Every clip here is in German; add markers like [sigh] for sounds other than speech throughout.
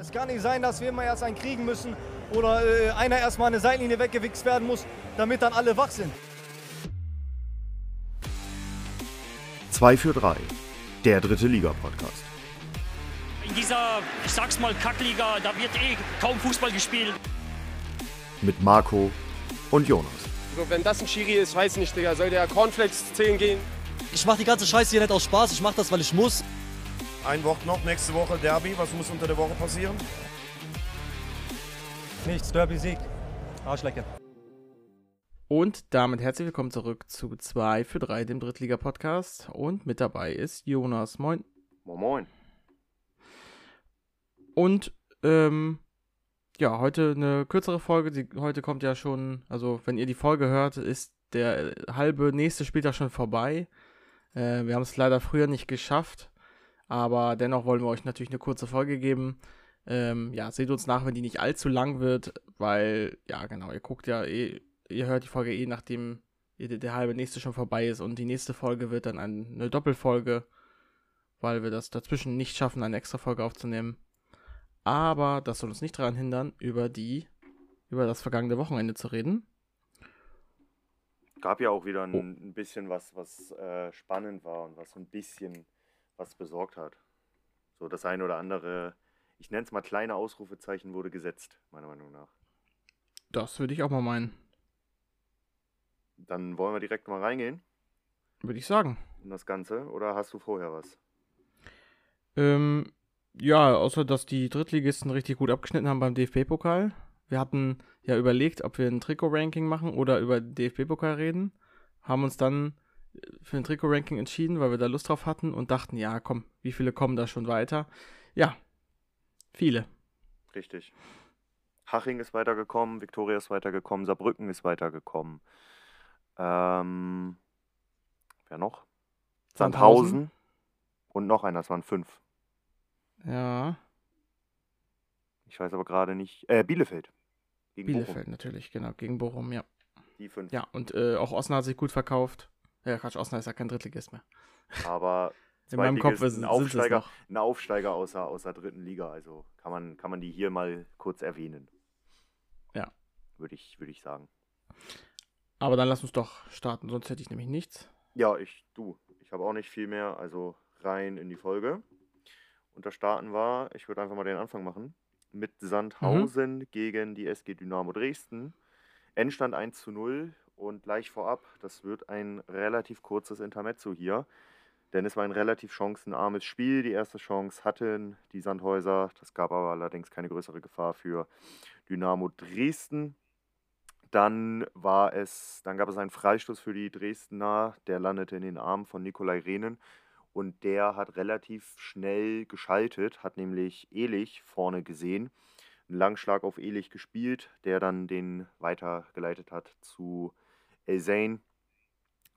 Es kann nicht sein, dass wir immer erst einen kriegen müssen oder äh, einer erstmal eine Seitenlinie weggewichst werden muss, damit dann alle wach sind. 2 für 3, der dritte Liga-Podcast. In dieser, ich sag's mal, Kackliga, da wird eh kaum Fußball gespielt. Mit Marco und Jonas. So, wenn das ein Schiri ist, weiß nicht, Digga, soll der Cornflakes 10 gehen? Ich mach die ganze Scheiße hier nicht aus Spaß, ich mach das, weil ich muss. Ein Wort noch, nächste Woche Derby. Was muss unter der Woche passieren? Nichts, Derby-Sieg. Arschlecke. Und damit herzlich willkommen zurück zu 2 für 3, dem Drittliga-Podcast. Und mit dabei ist Jonas. Moin. Moin Moin. Und ähm, ja, heute eine kürzere Folge. Die, heute kommt ja schon, also wenn ihr die Folge hört, ist der halbe nächste Spieltag schon vorbei. Äh, wir haben es leider früher nicht geschafft, aber dennoch wollen wir euch natürlich eine kurze Folge geben. Ähm, ja, seht uns nach, wenn die nicht allzu lang wird, weil, ja, genau, ihr guckt ja eh, ihr hört die Folge eh, nachdem der, halbe nächste schon vorbei ist und die nächste Folge wird dann eine Doppelfolge, weil wir das dazwischen nicht schaffen, eine extra Folge aufzunehmen. Aber das soll uns nicht daran hindern, über die, über das vergangene Wochenende zu reden. Gab ja auch wieder ein, Oh. ein bisschen was, was äh, spannend war und was so ein bisschen was besorgt hat. So das eine oder andere, ich nenne es mal kleine Ausrufezeichen, wurde gesetzt, meiner Meinung nach. Das würde ich auch mal meinen, Dann wollen wir direkt mal reingehen würde ich sagen. in das Ganze. Oder hast du vorher was? Ähm, ja, außer dass die Drittligisten richtig gut abgeschnitten haben beim DFB-Pokal. Wir hatten ja überlegt, ob wir ein Trikot-Ranking machen oder über DFB-Pokal reden. Haben uns dann für ein Trikot-Ranking entschieden, weil wir da Lust drauf hatten und dachten, ja, komm, wie viele kommen da schon weiter? Ja, viele. Richtig. Haching ist weitergekommen, Viktoria ist weitergekommen, Saarbrücken ist weitergekommen. Ähm, wer noch? Sandhausen. Sandhausen. Und noch einer, es waren fünf. Ja, Ich weiß aber gerade nicht. Äh, Bielefeld. Gegen Bielefeld Bochum. natürlich, genau, gegen Bochum, ja. Die fünf. Ja, und äh, auch Osnabrück hat sich gut verkauft. Ja, Quatsch, Osnabrück ist ja kein Drittligist mehr. Aber [laughs] In meinem Kopf ist, ein Aufsteiger, ein Aufsteiger aus der, aus der dritten Liga. Also kann man, kann man die hier mal kurz erwähnen. Ja. Würde ich, würde ich sagen. Aber dann lass uns doch starten, sonst hätte ich nämlich nichts. Ja, ich, du. Ich habe auch nicht viel mehr. Also rein in die Folge. Und da starten wir, ich würde einfach mal den Anfang machen, mit Sandhausen Mhm. gegen die SG Dynamo Dresden. Endstand 1 zu 0 und gleich vorab, das wird ein relativ kurzes Intermezzo hier, denn es war ein relativ chancenarmes Spiel. Die erste Chance hatten die Sandhäuser, das gab aber allerdings keine größere Gefahr für Dynamo Dresden. Dann war es, dann gab es einen Freistoß für die Dresdner, der landete in den Armen von Nikolai Rehnen. Und der hat relativ schnell geschaltet, hat nämlich Elich vorne gesehen, einen Langschlag auf Elich gespielt, der dann den weitergeleitet hat zu Elzain,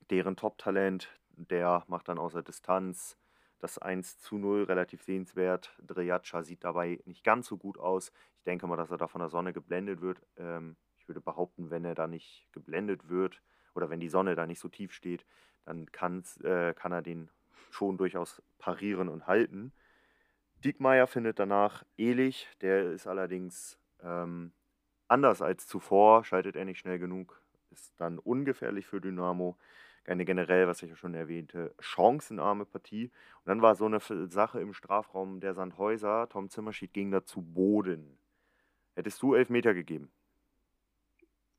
deren Top-Talent, der macht dann außer Distanz das 1 zu 0 relativ sehenswert. Drejatscha sieht dabei nicht ganz so gut aus. Ich denke mal, dass er da von der Sonne geblendet wird. Ähm, ich würde behaupten, wenn er da nicht geblendet wird oder wenn die Sonne da nicht so tief steht, dann äh, kann er den schon durchaus parieren und halten. Diekmeyer findet danach Elich, der ist allerdings ähm, anders als zuvor, schaltet er nicht schnell genug, ist dann ungefährlich für Dynamo. Eine generell, was ich ja schon erwähnte, chancenarme Partie. Und dann war so eine Sache im Strafraum der Sandhäuser. Tom Zimmerschied ging da zu Boden. Hättest du Elfmeter gegeben?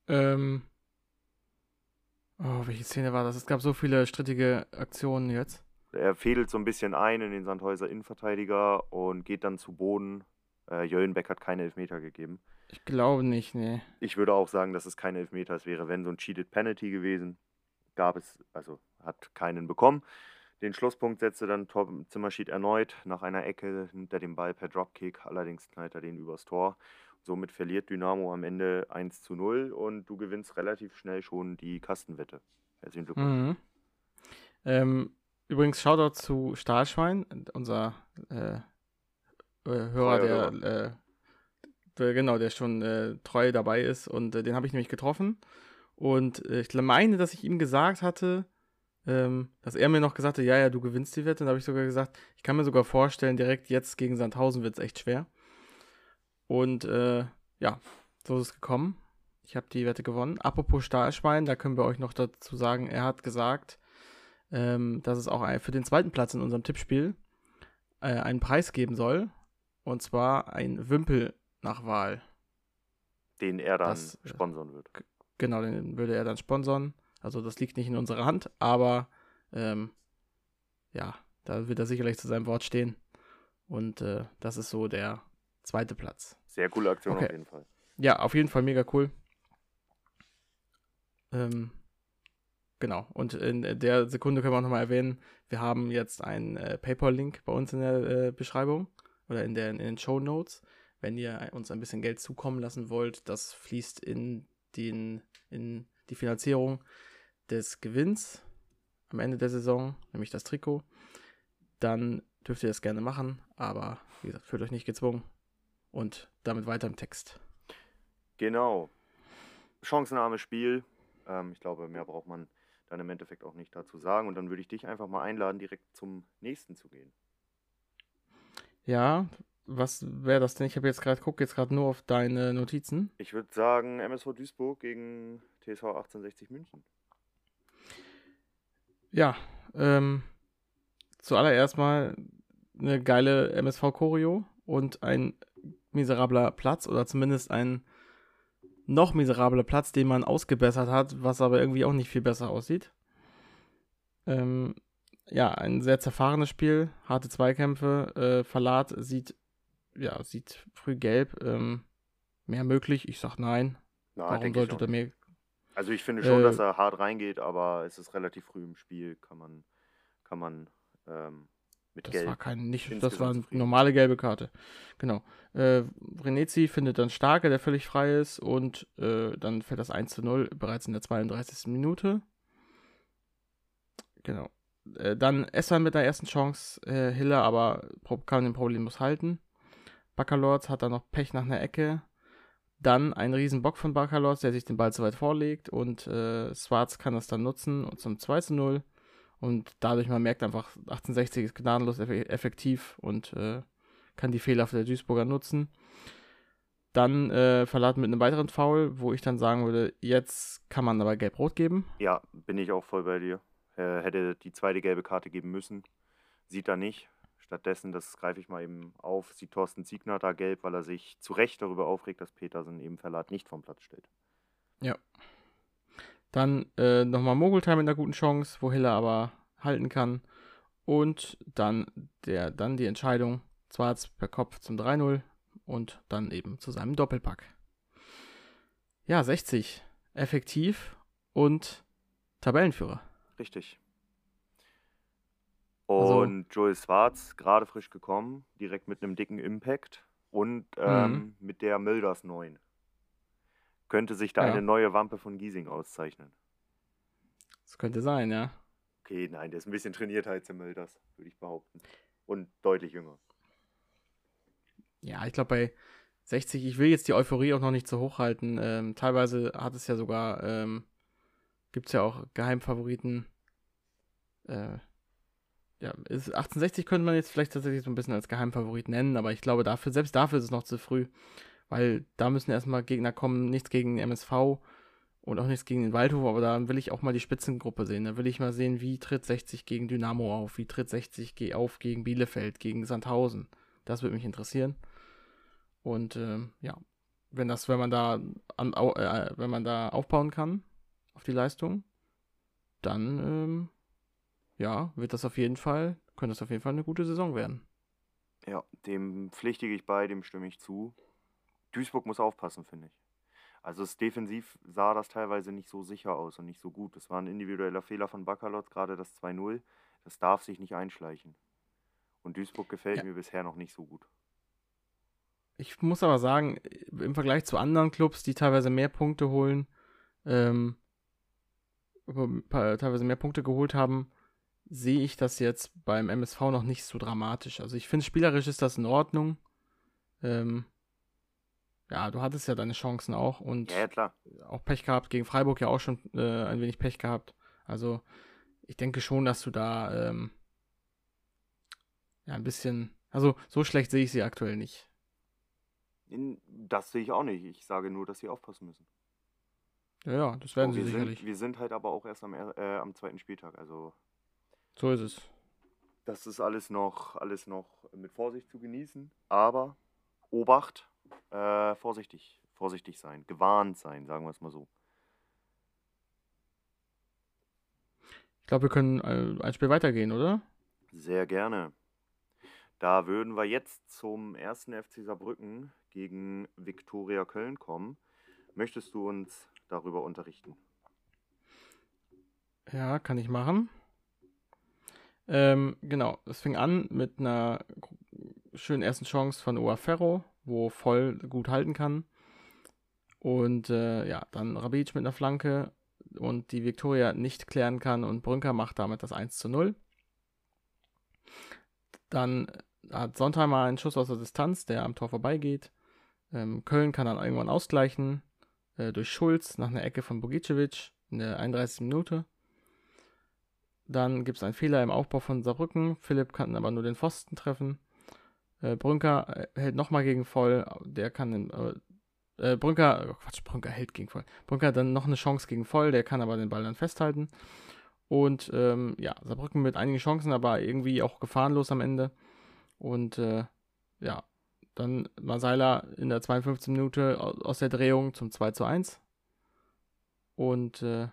Ähm. Oh, welche Szene war das? Es gab so viele strittige Aktionen jetzt. Er fädelt so ein bisschen ein in den Sandhäuser Innenverteidiger und geht dann zu Boden. Äh, Jöllenbeck hat keine Elfmeter gegeben. Ich glaube nicht, nee. Ich würde auch sagen, dass es keine Elfmeter es wäre, wenn so ein Cheated Penalty gewesen. Gab es, also hat keinen bekommen. Den Schlusspunkt setzte dann Tom Zimmerschied erneut nach einer Ecke hinter dem Ball per Dropkick. Allerdings knallt er den übers Tor. Somit verliert Dynamo am Ende 1 zu 0 und du gewinnst relativ schnell schon die Kastenwette. Herzlichen Glückwunsch. Mhm. Ähm, übrigens, Shoutout zu Stahlschwein, unser äh, äh, Hörer, Treuer der, äh, der, genau, der schon äh, treu dabei ist und äh, den habe ich nämlich getroffen. Und äh, ich meine, dass ich ihm gesagt hatte, ähm, dass er mir noch gesagt hat, ja, ja, du gewinnst die Wette. Und da habe ich sogar gesagt, ich kann mir sogar vorstellen, direkt jetzt gegen Sandhausen wird es echt schwer. Und äh, ja, so ist es gekommen. Ich habe die Wette gewonnen. Apropos Stahlschwein, da können wir euch noch dazu sagen, er hat gesagt, ähm, dass es auch für den zweiten Platz in unserem Tippspiel äh, einen Preis geben soll. Und zwar ein Wimpel nach Wahl. Den er dann Das, äh, sponsern wird. Genau, den würde er dann sponsern. Also das liegt nicht in unserer Hand, aber ähm, ja, da wird er sicherlich zu seinem Wort stehen. Und äh, das ist so der zweite Platz. Sehr coole Aktion Okay. auf jeden Fall. Ja, auf jeden Fall mega cool. Ähm, genau. Und in der Sekunde können wir auch nochmal erwähnen, wir haben jetzt einen äh, PayPal-Link bei uns in der äh, Beschreibung oder in, der, in den Show Notes. Wenn ihr uns ein bisschen Geld zukommen lassen wollt, das fließt in, den, in die Finanzierung des Gewinns am Ende der Saison, nämlich das Trikot. Dann dürft ihr das gerne machen, aber wie gesagt, fühlt euch nicht gezwungen. Und damit weiter im Text. Genau. Chancenarmes Spiel. Ähm, ich glaube, mehr braucht man dann im Endeffekt auch nicht dazu sagen. Und dann würde ich dich einfach mal einladen, direkt zum nächsten zu gehen. Ja, was wäre das denn? Ich habe jetzt gerade, gucke jetzt gerade nur auf deine Notizen. Ich würde sagen, MSV Duisburg gegen TSV 1860 München. Ja, ähm, zuallererst mal eine geile MSV-Choreo und ein miserabler Platz oder zumindest ein noch miserabler Platz, den man ausgebessert hat, was aber irgendwie auch nicht viel besser aussieht. Ähm, ja, ein sehr zerfahrenes Spiel, harte Zweikämpfe. Äh, Verlat sieht, ja, sieht früh gelb. Ähm, mehr möglich? Ich sag nein. Na, Warum sollte nicht. mehr Also ich finde schon, Äh, dass er hart reingeht, aber es ist relativ früh im Spiel, kann man, kann man ähm, mit Das Gelb. war kein nicht, das war eine normale gelbe Karte. Genau. Äh, Renezi findet dann Starke, der völlig frei ist, und äh, dann fällt das 1 zu 0 bereits in der 32. Minute. Genau. Äh, dann Essan mit der ersten Chance, äh, Hiller aber kann den problemlos halten. Baccalords hat dann noch Pech nach einer Ecke. Dann ein Riesenbock von Baccalords, der sich den Ball zu weit vorlegt und äh, Schwarz kann das dann nutzen und zum 2 zu 0. Und dadurch, man merkt einfach, 1860 ist gnadenlos eff- effektiv und äh, kann die Fehler der Duisburger nutzen. Dann äh, verladen mit einem weiteren Foul, wo ich dann sagen würde, jetzt kann man aber gelb-rot geben. Ja, bin ich auch voll bei dir. Er hätte die zweite gelbe Karte geben müssen. Sieht er nicht. Stattdessen, das greife ich mal eben auf, sieht Thorsten Siegner da gelb, weil er sich zu Recht darüber aufregt, dass Petersen eben Verlat nicht vom Platz stellt. Dann äh, nochmal Mogultime mit einer guten Chance, wo Hiller aber halten kann. Und dann, der, dann die Entscheidung, Schwarz per Kopf zum 3-0 und dann eben zu seinem Doppelpack. Ja, 60. Effektiv und Tabellenführer. Richtig. Also- Und Joel Schwarz, gerade frisch gekommen, direkt mit einem dicken Impact und ähm, mit der Milders 9. Könnte sich da Ja. eine neue Wampe von Giesing auszeichnen. Das könnte sein, ja. Okay, nein, der ist ein bisschen trainiert als der Milders, würde ich behaupten. Und deutlich jünger. Ja, ich glaube bei 60, ich will jetzt die Euphorie auch noch nicht zu hoch halten. Ähm, teilweise hat es ja sogar, ähm, gibt es ja auch Geheimfavoriten. Äh, ja, ist, 1860 könnte man jetzt vielleicht tatsächlich so ein bisschen als Geheimfavorit nennen, aber ich glaube dafür, selbst dafür ist es noch zu früh. Weil da müssen erstmal Gegner kommen, nichts gegen den MSV und auch nichts gegen den Waldhof, aber da will ich auch mal die Spitzengruppe sehen. Da will ich mal sehen, wie tritt 60 gegen Dynamo auf, wie tritt 60 ge- auf gegen Bielefeld, gegen Sandhausen. Das würde mich interessieren. Und ähm, ja, wenn das, wenn man da an, äh, wenn man da aufbauen kann auf die Leistung, dann ähm, ja, wird das auf jeden Fall, könnte das auf jeden Fall eine gute Saison werden. Ja, dem pflichtige ich bei, dem stimme ich zu. Duisburg muss aufpassen, finde ich. Also es defensiv sah das teilweise nicht so sicher aus und nicht so gut. Das war ein individueller Fehler von Baccalot, gerade das 2-0. Das darf sich nicht einschleichen. Und Duisburg gefällt Ja. mir bisher noch nicht so gut. Ich muss aber sagen, im Vergleich zu anderen Clubs, die teilweise mehr Punkte holen, ähm, teilweise mehr Punkte geholt haben, sehe ich das jetzt beim MSV noch nicht so dramatisch. Also ich finde, spielerisch ist das in Ordnung. Ähm, ja, du hattest ja deine Chancen auch und Ja, ja, auch Pech gehabt, gegen Freiburg ja auch schon äh, ein wenig Pech gehabt. Also ich denke schon, dass du da ähm, ja ein bisschen, also so schlecht sehe ich sie aktuell nicht. Das sehe ich auch nicht. Ich sage nur, dass sie aufpassen müssen. Ja, ja, das werden So, sie sicherlich. sind, wir sind halt aber auch erst am, äh, am zweiten Spieltag. Also So ist es. das ist alles noch, alles noch mit Vorsicht zu genießen. Aber Obacht, äh, vorsichtig, vorsichtig sein, gewarnt sein, sagen wir es mal so. Ich glaube, wir können äh, ein Spiel weitergehen, oder? Sehr gerne. Da würden wir jetzt zum ersten FC Saarbrücken gegen Viktoria Köln kommen. Möchtest du uns darüber unterrichten? Ja, kann ich machen. Ähm, genau, es fing an mit einer schönen ersten Chance von Oa Ferro, wo voll gut halten kann. Und äh, ja, dann Rabic mit einer Flanke und die Viktoria nicht klären kann und Brünker macht damit das 1 zu 0. Dann hat Sontheimer einen Schuss aus der Distanz, der am Tor vorbeigeht. Ähm, Köln kann dann irgendwann ausgleichen äh, durch Schulz nach einer Ecke von Bogicevic in der 31. Minute. Dann gibt es einen Fehler im Aufbau von Saarbrücken. Philipp kann aber nur den Pfosten treffen. Äh, Brünker äh, hält nochmal gegen voll. Der kann den, äh, äh, Brünker, oh Quatsch, Brünker hält gegen voll. Brünker hat dann noch eine Chance gegen voll. Der kann aber den Ball dann festhalten. Und ähm, ja, Saarbrücken mit einigen Chancen, aber irgendwie auch gefahrenlos am Ende. Und äh, ja, dann Masaila in der 52. Minute au- aus der Drehung zum 2 zu 1. Und äh,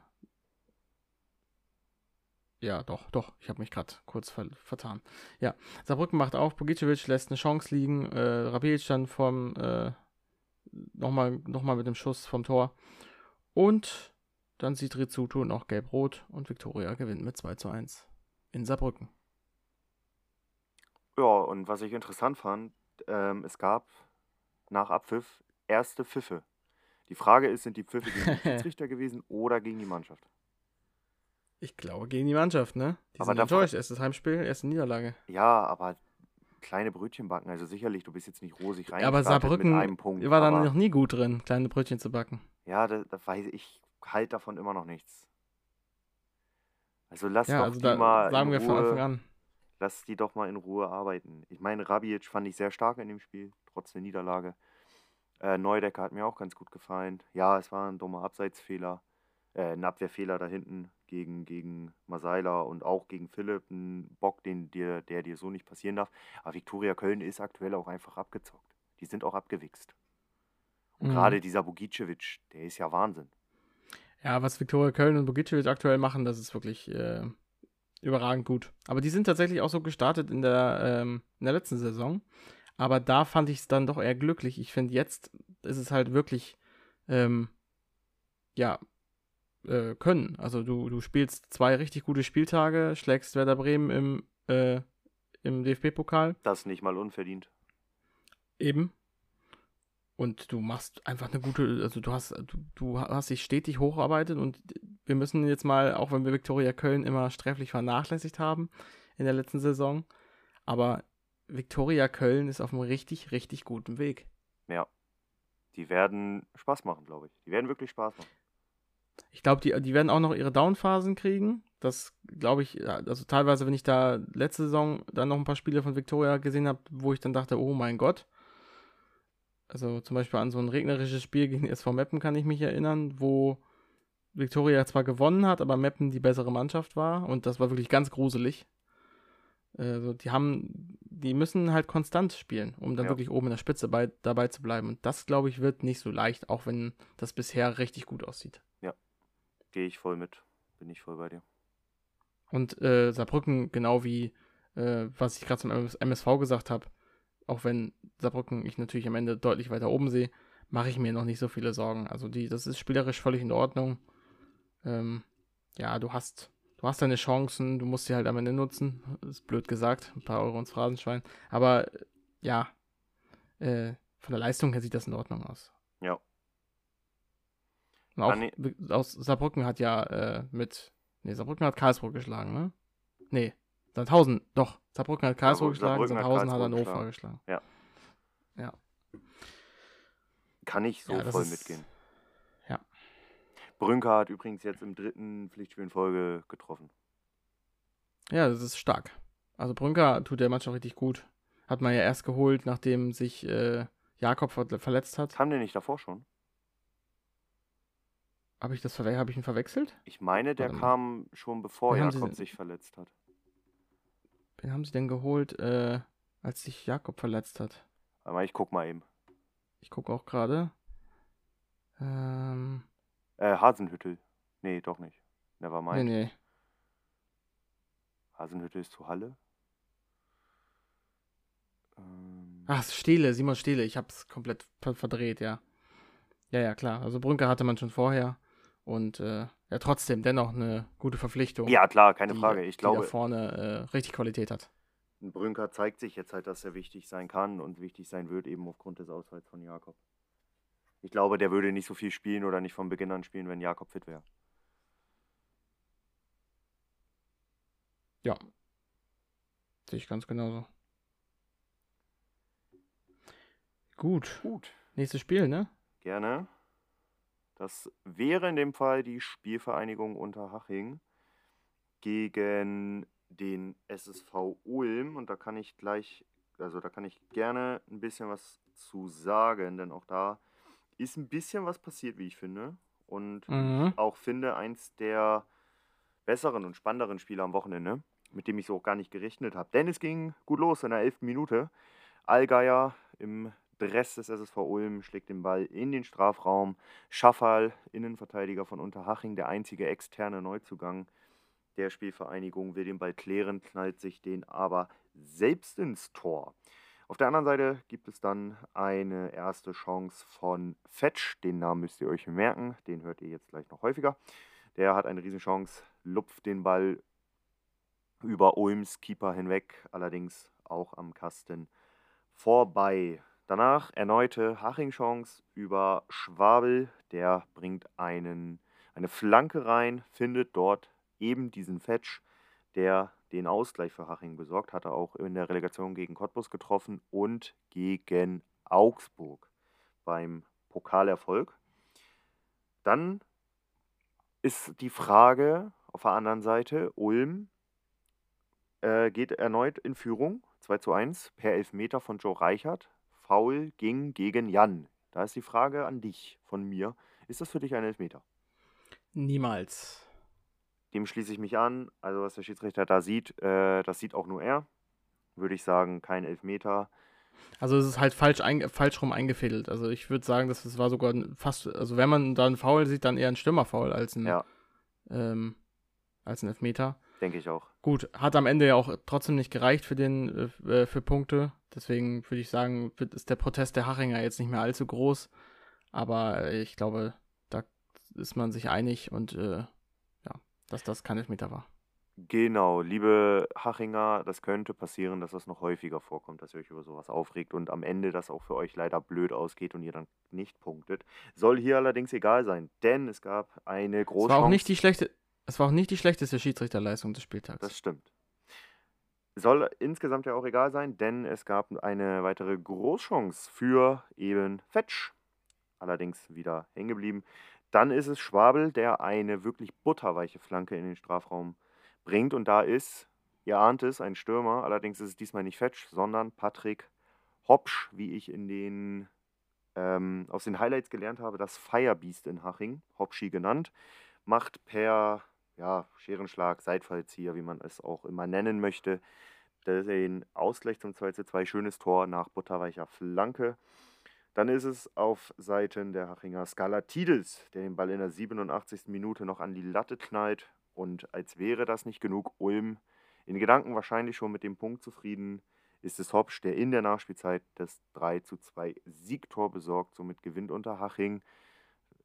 ja, doch, doch, ich habe mich gerade kurz ver vertan. Ja, Saarbrücken macht auf, Bogicevic lässt eine Chance liegen, äh, Rabic dann vom, äh, nochmal noch mal mit dem Schuss vom Tor. Und dann sieht Rizzuto noch gelb-rot und Viktoria gewinnt mit 2 zu 1 in Saarbrücken. Ja, und was ich interessant fand, ähm, es gab nach Abpfiff erste Pfiffe. Die Frage ist, sind die Pfiffe gegen die [laughs] Schiedsrichter gewesen oder gegen die Mannschaft? Ich glaube gegen die Mannschaft, ne? Die Aber sind da- enttäuscht. Erstes Heimspiel, erste Niederlage. Ja, aber kleine Brötchen backen, also sicherlich, du bist jetzt nicht rosig rein. Aber Saarbrücken mit einem Punkt, war dann aber, noch nie gut drin, kleine Brötchen zu backen. Ja, da, da weiß ich, ich halt davon immer noch nichts. Also lass Ja, doch also die da mal sagen in wir Ruhe, von Anfang an. lass die doch mal in Ruhe arbeiten. Ich meine, Rabic fand ich sehr stark in dem Spiel, trotz der Niederlage. Äh, Neudecker hat mir auch ganz gut gefallen. Ja, es war ein dummer Abseitsfehler, äh, ein Abwehrfehler da hinten gegen, gegen Masaila und auch gegen Philipp. Ein Bock, den dir, der dir so nicht passieren darf. Aber Viktoria Köln ist aktuell auch einfach abgezockt. Die sind auch abgewichst. Und Mhm. gerade dieser Bogicevic, der ist ja Wahnsinn. Ja, was Viktoria Köln und Bogicevic aktuell machen, das ist wirklich äh, überragend gut. Aber die sind tatsächlich auch so gestartet in der, ähm, in der letzten Saison. Aber da fand ich es dann doch eher glücklich. Ich finde, jetzt ist es halt wirklich, ähm, ja, äh, können. Also du, du spielst zwei richtig gute Spieltage, schlägst Werder Bremen im, äh, im DFB-Pokal. Das nicht mal unverdient. Eben. Und du machst einfach eine gute, also du hast, du, du hast dich stetig hocharbeitet und wir müssen jetzt mal, auch wenn wir Viktoria Köln immer sträflich vernachlässigt haben in der letzten Saison, aber Viktoria Köln ist auf einem richtig, richtig guten Weg. Ja. Die werden Spaß machen, glaube ich. Die werden wirklich Spaß machen. Ich glaube, die, die werden auch noch ihre Downphasen kriegen. Das glaube ich, also teilweise, wenn ich da letzte Saison dann noch ein paar Spiele von Viktoria gesehen habe, wo ich dann dachte, oh mein Gott. Also zum Beispiel an so ein regnerisches Spiel gegen SV Meppen kann ich mich erinnern, wo Viktoria zwar gewonnen hat, aber Meppen die bessere Mannschaft war und das war wirklich ganz gruselig. Also die haben, die müssen halt konstant spielen, um dann Ja. wirklich oben in der Spitze bei, dabei zu bleiben. Und das, glaube ich, wird nicht so leicht, auch wenn das bisher richtig gut aussieht. Gehe ich voll mit. Bin ich voll bei dir. Und äh, Saarbrücken, genau wie äh, was ich gerade zum MS MSV gesagt habe, auch wenn Saarbrücken ich natürlich am Ende deutlich weiter oben sehe, mache ich mir noch nicht so viele Sorgen. Also die, das ist spielerisch völlig in Ordnung. Ähm, ja, du hast, du hast deine Chancen, du musst sie halt am Ende nutzen. Ist blöd gesagt, ein paar Euro ins Phrasenschwein. Aber äh, ja, äh, von der Leistung her sieht das in Ordnung aus. Ja. Und auch ich- wi- aus Saarbrücken hat ja äh, mit, nee, Saarbrücken hat Karlsruhe geschlagen, ne? Nee, Sandhausen, doch. Saarbrücken hat Karlsruhe Saarbrücken- geschlagen, Saarbrücken hat Sandhausen hat Karlsruhe Hannover geschlagen. Kann ich so Ja, voll ist- mitgehen. ja. Brünker hat übrigens jetzt im dritten Pflichtspiel in Folge getroffen. Ja, das ist stark. Also Brünker tut der Mannschaft richtig gut. Hat man ja erst geholt, nachdem sich äh, Jakob ver verletzt hat. Kam der nicht davor schon? Habe ich das verwe habe ich ihn verwechselt? Ich meine, der kam schon bevor Wen Jakob sich verletzt hat. Wen haben sie denn geholt, äh, als sich Jakob verletzt hat? Mal, ich guck mal eben. Ich gucke auch gerade. Ähm, Äh, Hasenhüttel. Nee, doch nicht. Never nee, nee. Hasenhüttel ist zu Halle. Ähm, Ach, Steele, Simon Steele. Ich hab's komplett ver verdreht, ja. Ja, ja, klar. Also Brünker hatte man schon vorher. Und äh, ja, trotzdem dennoch eine gute Verpflichtung. ja, klar, keine die, Frage. Ich die da glaube, vorne äh, richtig Qualität hat. ein Brünker zeigt sich jetzt halt, dass er wichtig sein kann und wichtig sein wird, eben aufgrund des Ausfalls von Jakob. Ich glaube, der würde nicht so viel spielen oder nicht von Beginn an spielen, wenn Jakob fit wäre. Ja. Sehe ich ganz genauso. Gut. Gut. Nächstes Spiel, ne? Gerne. Das wäre in dem Fall die Spielvereinigung Unterhaching gegen den SSV Ulm. Und da kann ich gleich, also da kann ich gerne ein bisschen was zu sagen, denn auch da ist ein bisschen was passiert, wie ich finde. Und Mhm. auch finde, eins der besseren und spannenderen Spiele am Wochenende, mit dem ich so auch gar nicht gerechnet habe. Denn es ging gut los in der 11. Minute. Allgeier im Dress des SSV Ulm schlägt den Ball in den Strafraum. Schaffal, Innenverteidiger von Unterhaching, der einzige externe Neuzugang der Spielvereinigung, will den Ball klären, knallt sich den aber selbst ins Tor. Auf der anderen Seite gibt es dann eine erste Chance von Fetsch. Den Namen müsst ihr euch merken, den hört ihr jetzt gleich noch häufiger. Der hat eine Riesenchance, lupft den Ball über Ulms Keeper hinweg, allerdings auch am Kasten vorbei. Danach erneute Haching-Chance über Schwabel. Der bringt einen, eine Flanke rein, findet dort eben diesen Fetsch, der den Ausgleich für Haching besorgt, hatte auch in der Relegation gegen Cottbus getroffen und gegen Augsburg beim Pokalerfolg. Dann ist die Frage auf der anderen Seite, Ulm äh, geht erneut in Führung, 2 zu 1, per Elfmeter von Joe Reichert. Foul ging gegen Jan. Da ist die Frage an dich von mir. Ist das für dich ein Elfmeter? Niemals. Dem schließe ich mich an. Also was der Schiedsrichter da sieht, äh, das sieht auch nur er. Würde ich sagen, kein Elfmeter. Also es ist halt falsch, falsch rum eingefädelt. Also ich würde sagen, dass es war sogar fast, also wenn man da einen Foul sieht, dann eher ein Stürmerfoul als ein, Ja. ähm, als ein Elfmeter. Denke ich auch. Gut, hat am Ende ja auch trotzdem nicht gereicht für den äh, für Punkte. Deswegen würde ich sagen, ist der Protest der Hachinger jetzt nicht mehr allzu groß. Aber äh, ich glaube, da ist man sich einig und äh, ja, dass das kein Elfmeter war. Genau, liebe Hachinger, das könnte passieren, dass das noch häufiger vorkommt, dass ihr euch über sowas aufregt und am Ende das auch für euch leider blöd ausgeht und ihr dann nicht punktet. Soll hier allerdings egal sein, denn es gab eine Es große war auch nicht die schlechte, es war auch nicht die schlechteste Schiedsrichterleistung des Spieltags. Das stimmt. Soll insgesamt ja auch egal sein, denn es gab eine weitere Großchance für eben Fetsch. Allerdings wieder hängen geblieben. Dann ist es Schwabel, der eine wirklich butterweiche Flanke in den Strafraum bringt. Und da ist, ihr ahnt es, ein Stürmer. Allerdings ist es diesmal nicht Fetsch, sondern Patrick Hopsch, wie ich in den, ähm, aus den Highlights gelernt habe, das Firebeast in Haching, Hopschi genannt, macht per ja, Scherenschlag, Seitfallzieher, wie man es auch immer nennen möchte, den Ausgleich zum 2 zu 2. Schönes Tor nach butterweicher Flanke. Dann ist es auf Seiten der Hachinger Skalatidis, der den Ball in der 87. Minute noch an die Latte knallt. Und als wäre das nicht genug, Ulm in Gedanken wahrscheinlich schon mit dem Punkt zufrieden, ist es Hopsch, der in der Nachspielzeit das 3 zu 2 Siegtor besorgt. Somit gewinnt Unterhaching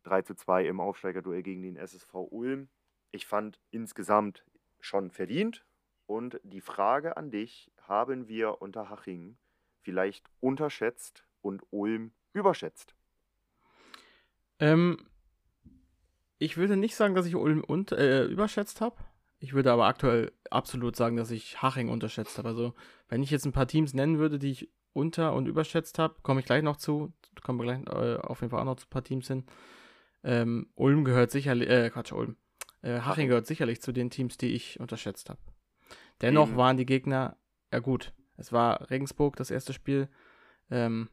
3 zu 2 im Aufsteigerduell gegen den SSV Ulm. Ich fand insgesamt schon verdient. Und die Frage an dich, haben wir Unterhaching vielleicht unterschätzt und Ulm überschätzt? Ähm, ich würde nicht sagen, dass ich Ulm und, äh, überschätzt habe. Ich würde aber aktuell absolut sagen, dass ich Haching unterschätzt habe. Also, wenn ich jetzt ein paar Teams nennen würde, die ich unter- und überschätzt habe, komme ich gleich noch zu. Kommen wir gleich äh, auf jeden Fall auch noch zu ein paar Teams hin. Ähm, Ulm gehört sicherlich, äh, Quatsch, Ulm. Äh, Haching gehört sicherlich zu den Teams, die ich unterschätzt habe. Dennoch Wen- waren die Gegner, ja gut, es war Regensburg das erste Spiel. Ähm,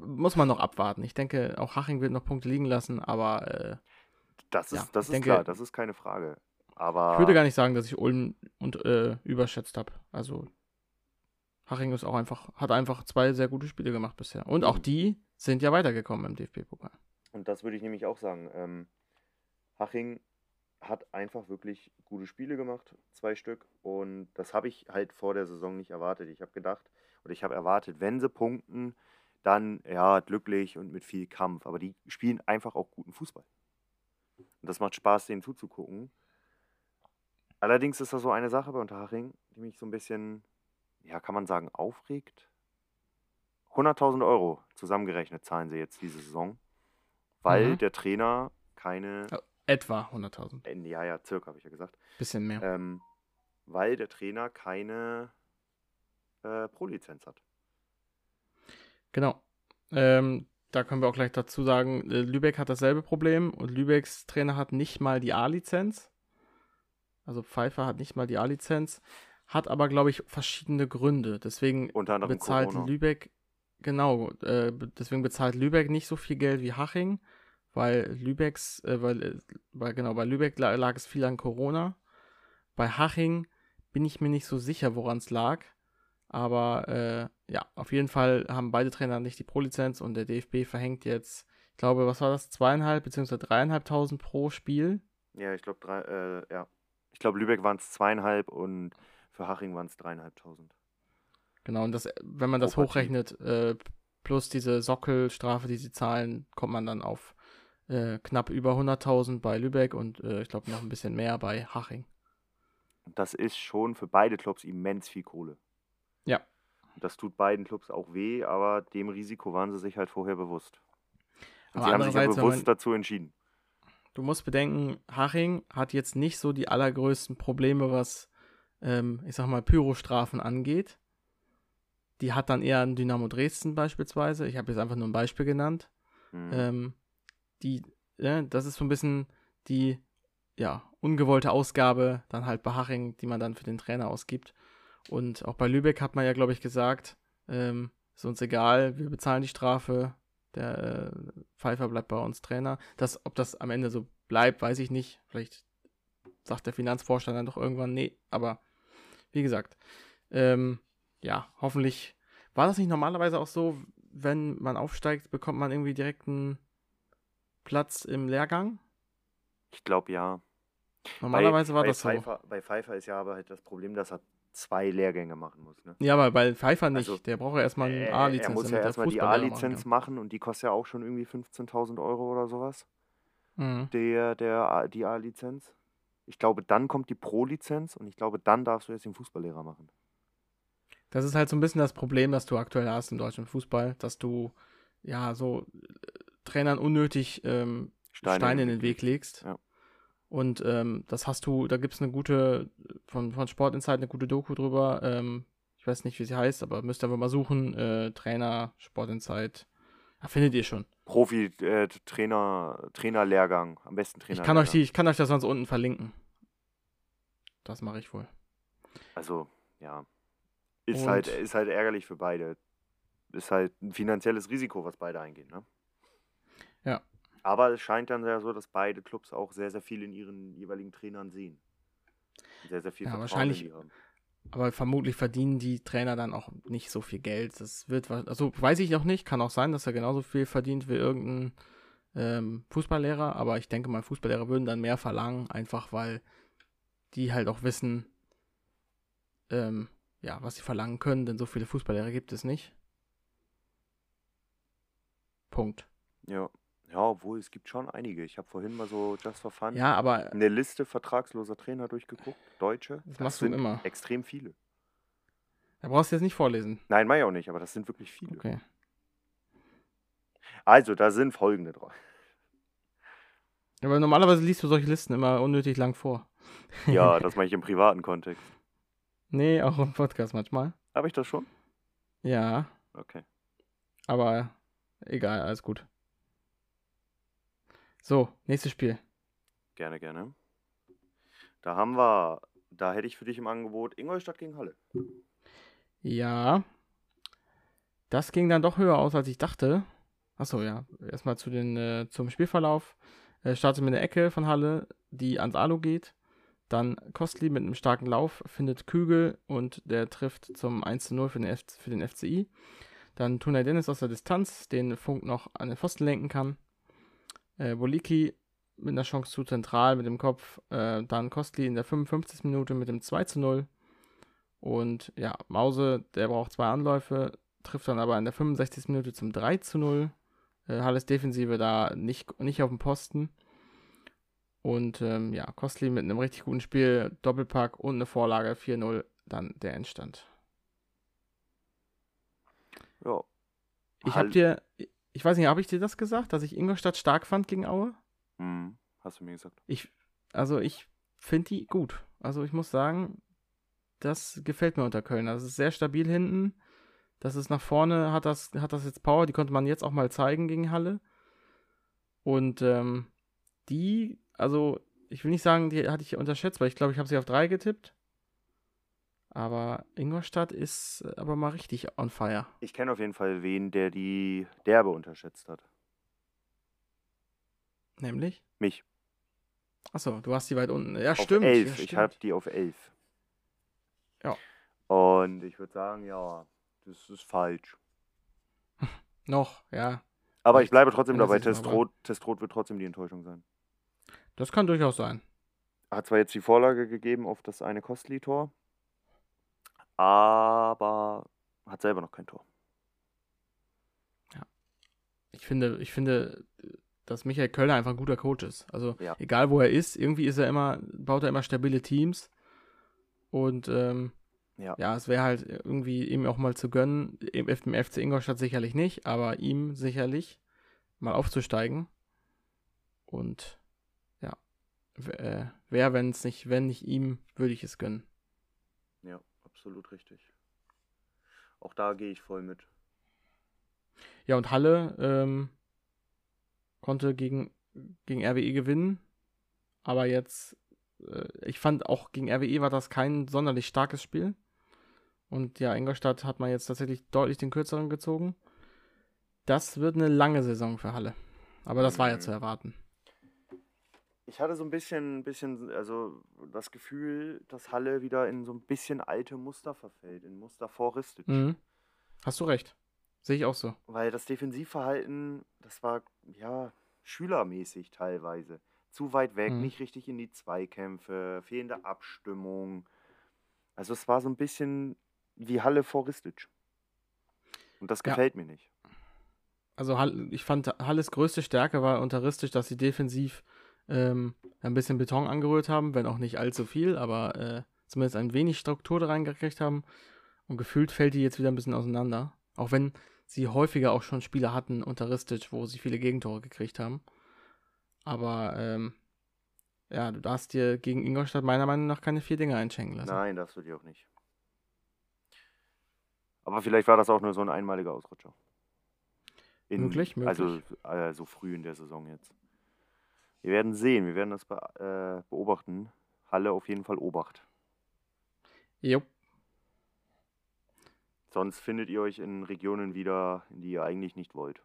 muss man noch abwarten. Ich denke, auch Haching wird noch Punkte liegen lassen, aber äh, Das ist, Ja, das ist denke- klar, das ist keine Frage. Aber ich würde gar nicht sagen, dass ich Ulm und, äh, überschätzt habe. Also Haching ist auch einfach, hat einfach zwei sehr gute Spiele gemacht bisher. Und auch Mhm. die sind ja weitergekommen im DFB-Pokal. Und das würde ich nämlich auch sagen. Ähm, Haching hat einfach wirklich gute Spiele gemacht, zwei Stück. Und das habe ich halt vor der Saison nicht erwartet. Ich habe gedacht, oder ich habe erwartet, wenn sie punkten, dann ja, glücklich und mit viel Kampf. Aber die spielen einfach auch guten Fußball. Und das macht Spaß, denen zuzugucken. Allerdings ist das so eine Sache bei Unterhaching, die mich so ein bisschen, ja, kann man sagen, aufregt. 100.000 Euro zusammengerechnet zahlen sie jetzt diese Saison, weil Mhm. der Trainer keine. Etwa 100.000. äh, ja, ja, circa, habe ich ja gesagt, Bisschen mehr. ähm, weil der Trainer keine äh, Pro-Lizenz hat. Genau. Ähm, da können wir auch gleich dazu sagen, äh, Lübeck hat dasselbe Problem und Lübecks Trainer hat nicht mal die A-Lizenz. Also Pfeiffer hat nicht mal die A-Lizenz, hat aber, glaube ich, verschiedene Gründe. Deswegen bezahlt Corona. Lübeck, genau, äh, deswegen bezahlt Lübeck nicht so viel Geld wie Haching, weil Lübecks, äh, weil, äh, weil, genau, bei Lübeck la- lag es viel an Corona. Bei Haching bin ich mir nicht so sicher, woran es lag. Aber äh, ja, auf jeden Fall haben beide Trainer nicht die Pro-Lizenz und der DFB verhängt jetzt, ich glaube, was war das, zweieinhalb beziehungsweise dreieinhalbtausend pro Spiel. Ja, ich glaube, drei, äh, ja. Ich glaube, Lübeck waren es zweieinhalb und für Haching waren es dreieinhalbtausend. Genau, und das, wenn man das Partie. hochrechnet, äh, plus diese Sockelstrafe, die sie zahlen, kommt man dann auf äh, knapp über 100.000 bei Lübeck und äh, ich glaube noch ein bisschen mehr bei Haching. Das ist schon für beide Clubs immens viel Kohle. Ja. Das tut beiden Clubs auch weh, aber dem Risiko waren sie sich halt vorher bewusst. Und Aber sie haben sich ja bewusst man- dazu entschieden. Du musst bedenken, Haching hat jetzt nicht so die allergrößten Probleme, was, ähm, ich sag mal, Pyrostrafen angeht. Die hat dann eher ein Dynamo Dresden beispielsweise. Ich habe jetzt einfach nur ein Beispiel genannt. Mhm. Ähm, die, äh, das ist so ein bisschen die, ja, ungewollte Ausgabe dann halt bei Haching, die man dann für den Trainer ausgibt. Und auch bei Lübeck hat man ja, glaube ich, gesagt, ähm, ist uns egal, wir bezahlen die Strafe, der äh, Pfeiffer bleibt bei uns Trainer. Das, ob das am Ende so bleibt, weiß ich nicht. Vielleicht sagt der Finanzvorstand dann doch irgendwann, nee, aber wie gesagt, ähm, ja, hoffentlich war das nicht normalerweise auch so, wenn man aufsteigt, bekommt man irgendwie direkt einen Platz im Lehrgang? ich glaube ja. Normalerweise war bei das so. Pfeiffer, Bei Pfeiffer ist ja aber halt das Problem, dass er zwei Lehrgänge machen muss. Ne? Ja, aber bei Pfeiffer nicht. Also, der braucht ja erstmal eine Äh, A-Lizenz. Er muss ja er erstmal die A-Lizenz machen machen und die kostet ja auch schon irgendwie 15.000 Euro oder sowas. Mhm. Der, der, die A-Lizenz. Ich glaube, dann kommt die Pro-Lizenz und ich glaube, dann darfst du erst den Fußballlehrer machen. Das ist halt so ein bisschen das Problem, das du aktuell hast im deutschen Fußball, dass du ja so Trainern unnötig ähm, Steine, in den Weg legst. Ja. Und ähm, das hast du, da gibt es eine gute, von, von Sport Insight eine gute Doku drüber. Ähm, ich weiß nicht, wie sie heißt, aber müsst ihr aber mal suchen. Äh, Trainer, Sport Insight. Ja, findet ihr schon. Profi-Trainer, Trainerlehrgang, am besten Trainer. Ich kann, euch die, ich kann euch das sonst unten verlinken. Das mache ich wohl. Also, ja. Ist Und- halt, ist halt ärgerlich für beide. Ist halt ein finanzielles Risiko, was beide eingehen, ne? Aber es scheint dann ja so, dass beide Clubs auch sehr, sehr viel in ihren jeweiligen Trainern sehen. Sehr, sehr viel Ja, Vertrauen wahrscheinlich- in die haben. Aber vermutlich verdienen die Trainer dann auch nicht so viel Geld. Das wird, also weiß ich noch nicht. Kann auch sein, dass er genauso viel verdient wie irgendein ähm, Fußballlehrer. Aber ich denke mal, Fußballlehrer würden dann mehr verlangen, einfach weil die halt auch wissen, ähm, ja, was sie verlangen können, denn so viele Fußballlehrer gibt es nicht. Punkt. Ja. Ja, obwohl es gibt schon einige. Ich habe vorhin mal so just for fun Ja, aber eine Liste vertragsloser Trainer durchgeguckt. Deutsche. Das machst du immer. Extrem viele. da brauchst du jetzt nicht vorlesen. Nein, mach ich auch nicht, aber das sind wirklich viele. Okay. Also, da sind folgende drauf. Aber normalerweise liest du solche Listen immer unnötig lang vor. [laughs] Ja, das [laughs] mache ich im privaten Kontext. Nee, auch im Podcast manchmal. Habe ich das schon? Ja, Okay. aber egal, alles gut. So, nächstes Spiel. Gerne, gerne. Da haben wir, da hätte ich für dich im Angebot Ingolstadt gegen Halle. Ja. Das ging dann doch höher aus, als ich dachte. Achso, ja. Erstmal zu den, äh, zum Spielverlauf. Äh, startet mit einer Ecke von Halle, die ans Alu geht. Dann Kostli mit einem starken Lauf findet Kügel und der trifft zum 1-0 für den, F für den FCI. Dann Tunay Dennis aus der Distanz, den Funk noch an den Pfosten lenken kann. Äh, Boliki mit einer Chance zu zentral mit dem Kopf. Äh, dann Kostli in der 55. Minute mit dem 2 0. Und ja, Mause, der braucht zwei Anläufe, trifft dann aber in der 65. Minute zum 3 0. Äh, Halles Defensive da nicht, nicht auf dem Posten. Und ähm, ja, Kostli mit einem richtig guten Spiel, Doppelpack und eine Vorlage 4-0, dann der Endstand. Ja. Ich hab dir, ich weiß nicht, habe ich dir das gesagt, dass ich Ingolstadt stark fand gegen Aue? Hm, hast du mir gesagt. Ich, also ich finde die gut. Also ich muss sagen, das gefällt mir unter Köln. Das ist sehr stabil hinten. Das ist nach vorne, hat das, hat das jetzt Power, die konnte man jetzt auch mal zeigen gegen Halle. Und ähm, die, also ich will nicht sagen, die hatte ich unterschätzt, weil ich glaube, ich habe sie auf drei getippt. Aber Ingolstadt ist äh, aber mal richtig on fire. Ich kenne auf jeden Fall wen, der die Derbe unterschätzt hat. Nämlich? Mich. Achso, du hast die weit unten. Ja, auf stimmt. elf. Ja, Ich habe die auf elf. Ja. Und ich würde sagen, ja, das ist falsch. [laughs] Noch, ja. Aber ich bleibe trotzdem dabei, Testrot, Testrot wird trotzdem die Enttäuschung sein. Das kann durchaus sein. Hat zwar jetzt die Vorlage gegeben auf das eine Kostli-Tor, aber hat selber noch kein Tor. Ich finde, ich finde, dass Michael Kölner einfach ein guter Coach ist. Also Ja. egal wo er ist, irgendwie ist er immer, baut er immer stabile Teams. Und ähm, Ja. ja, es wäre halt irgendwie ihm auch mal zu gönnen, im FC Ingolstadt sicherlich nicht, aber ihm sicherlich mal aufzusteigen. Und ja, äh, wer, wenn es nicht, wenn nicht ihm, würde ich es gönnen. Ja, absolut richtig. Auch da gehe ich voll mit. Ja, und Halle ähm, konnte gegen, gegen RWE gewinnen. Aber jetzt, äh, ich fand auch gegen RWE war das kein sonderlich starkes Spiel. Und ja, Ingolstadt hat man jetzt tatsächlich deutlich den kürzeren gezogen. Das wird eine lange Saison für Halle. Aber das war ja Mhm. zu erwarten. Ich hatte so ein bisschen, bisschen, also das Gefühl, dass Halle wieder in so ein bisschen alte Muster verfällt, in Muster vor Ristic. Mhm. Hast du recht. Sehe ich auch so. Weil das Defensivverhalten, das war ja schülermäßig teilweise. Zu weit weg, Mhm. nicht richtig in die Zweikämpfe, fehlende Abstimmung. Also es war so ein bisschen wie Halle vor Ristic. Und das Ja. gefällt mir nicht. Also ich fand, Halles größte Stärke war unterristisch, dass sie defensiv ähm, ein bisschen Beton angerührt haben, wenn auch nicht allzu viel, aber äh, zumindest ein wenig Struktur da reingekriegt haben. Und gefühlt fällt die jetzt wieder ein bisschen auseinander. Auch wenn sie häufiger auch schon Spiele hatten unter Ristic, wo sie viele Gegentore gekriegt haben. Aber ähm, ja, du darfst dir gegen Ingolstadt meiner Meinung nach keine vier Dinge einschenken lassen. Nein, darfst du dir auch nicht. Aber vielleicht war das auch nur so ein einmaliger Ausrutscher. In, Möglich, möglich. Also äh, so früh in der Saison jetzt. Wir werden sehen, wir werden das be äh, beobachten. Halle auf jeden Fall Obacht. Jo. Sonst findet ihr euch in Regionen wieder, in die ihr eigentlich nicht wollt.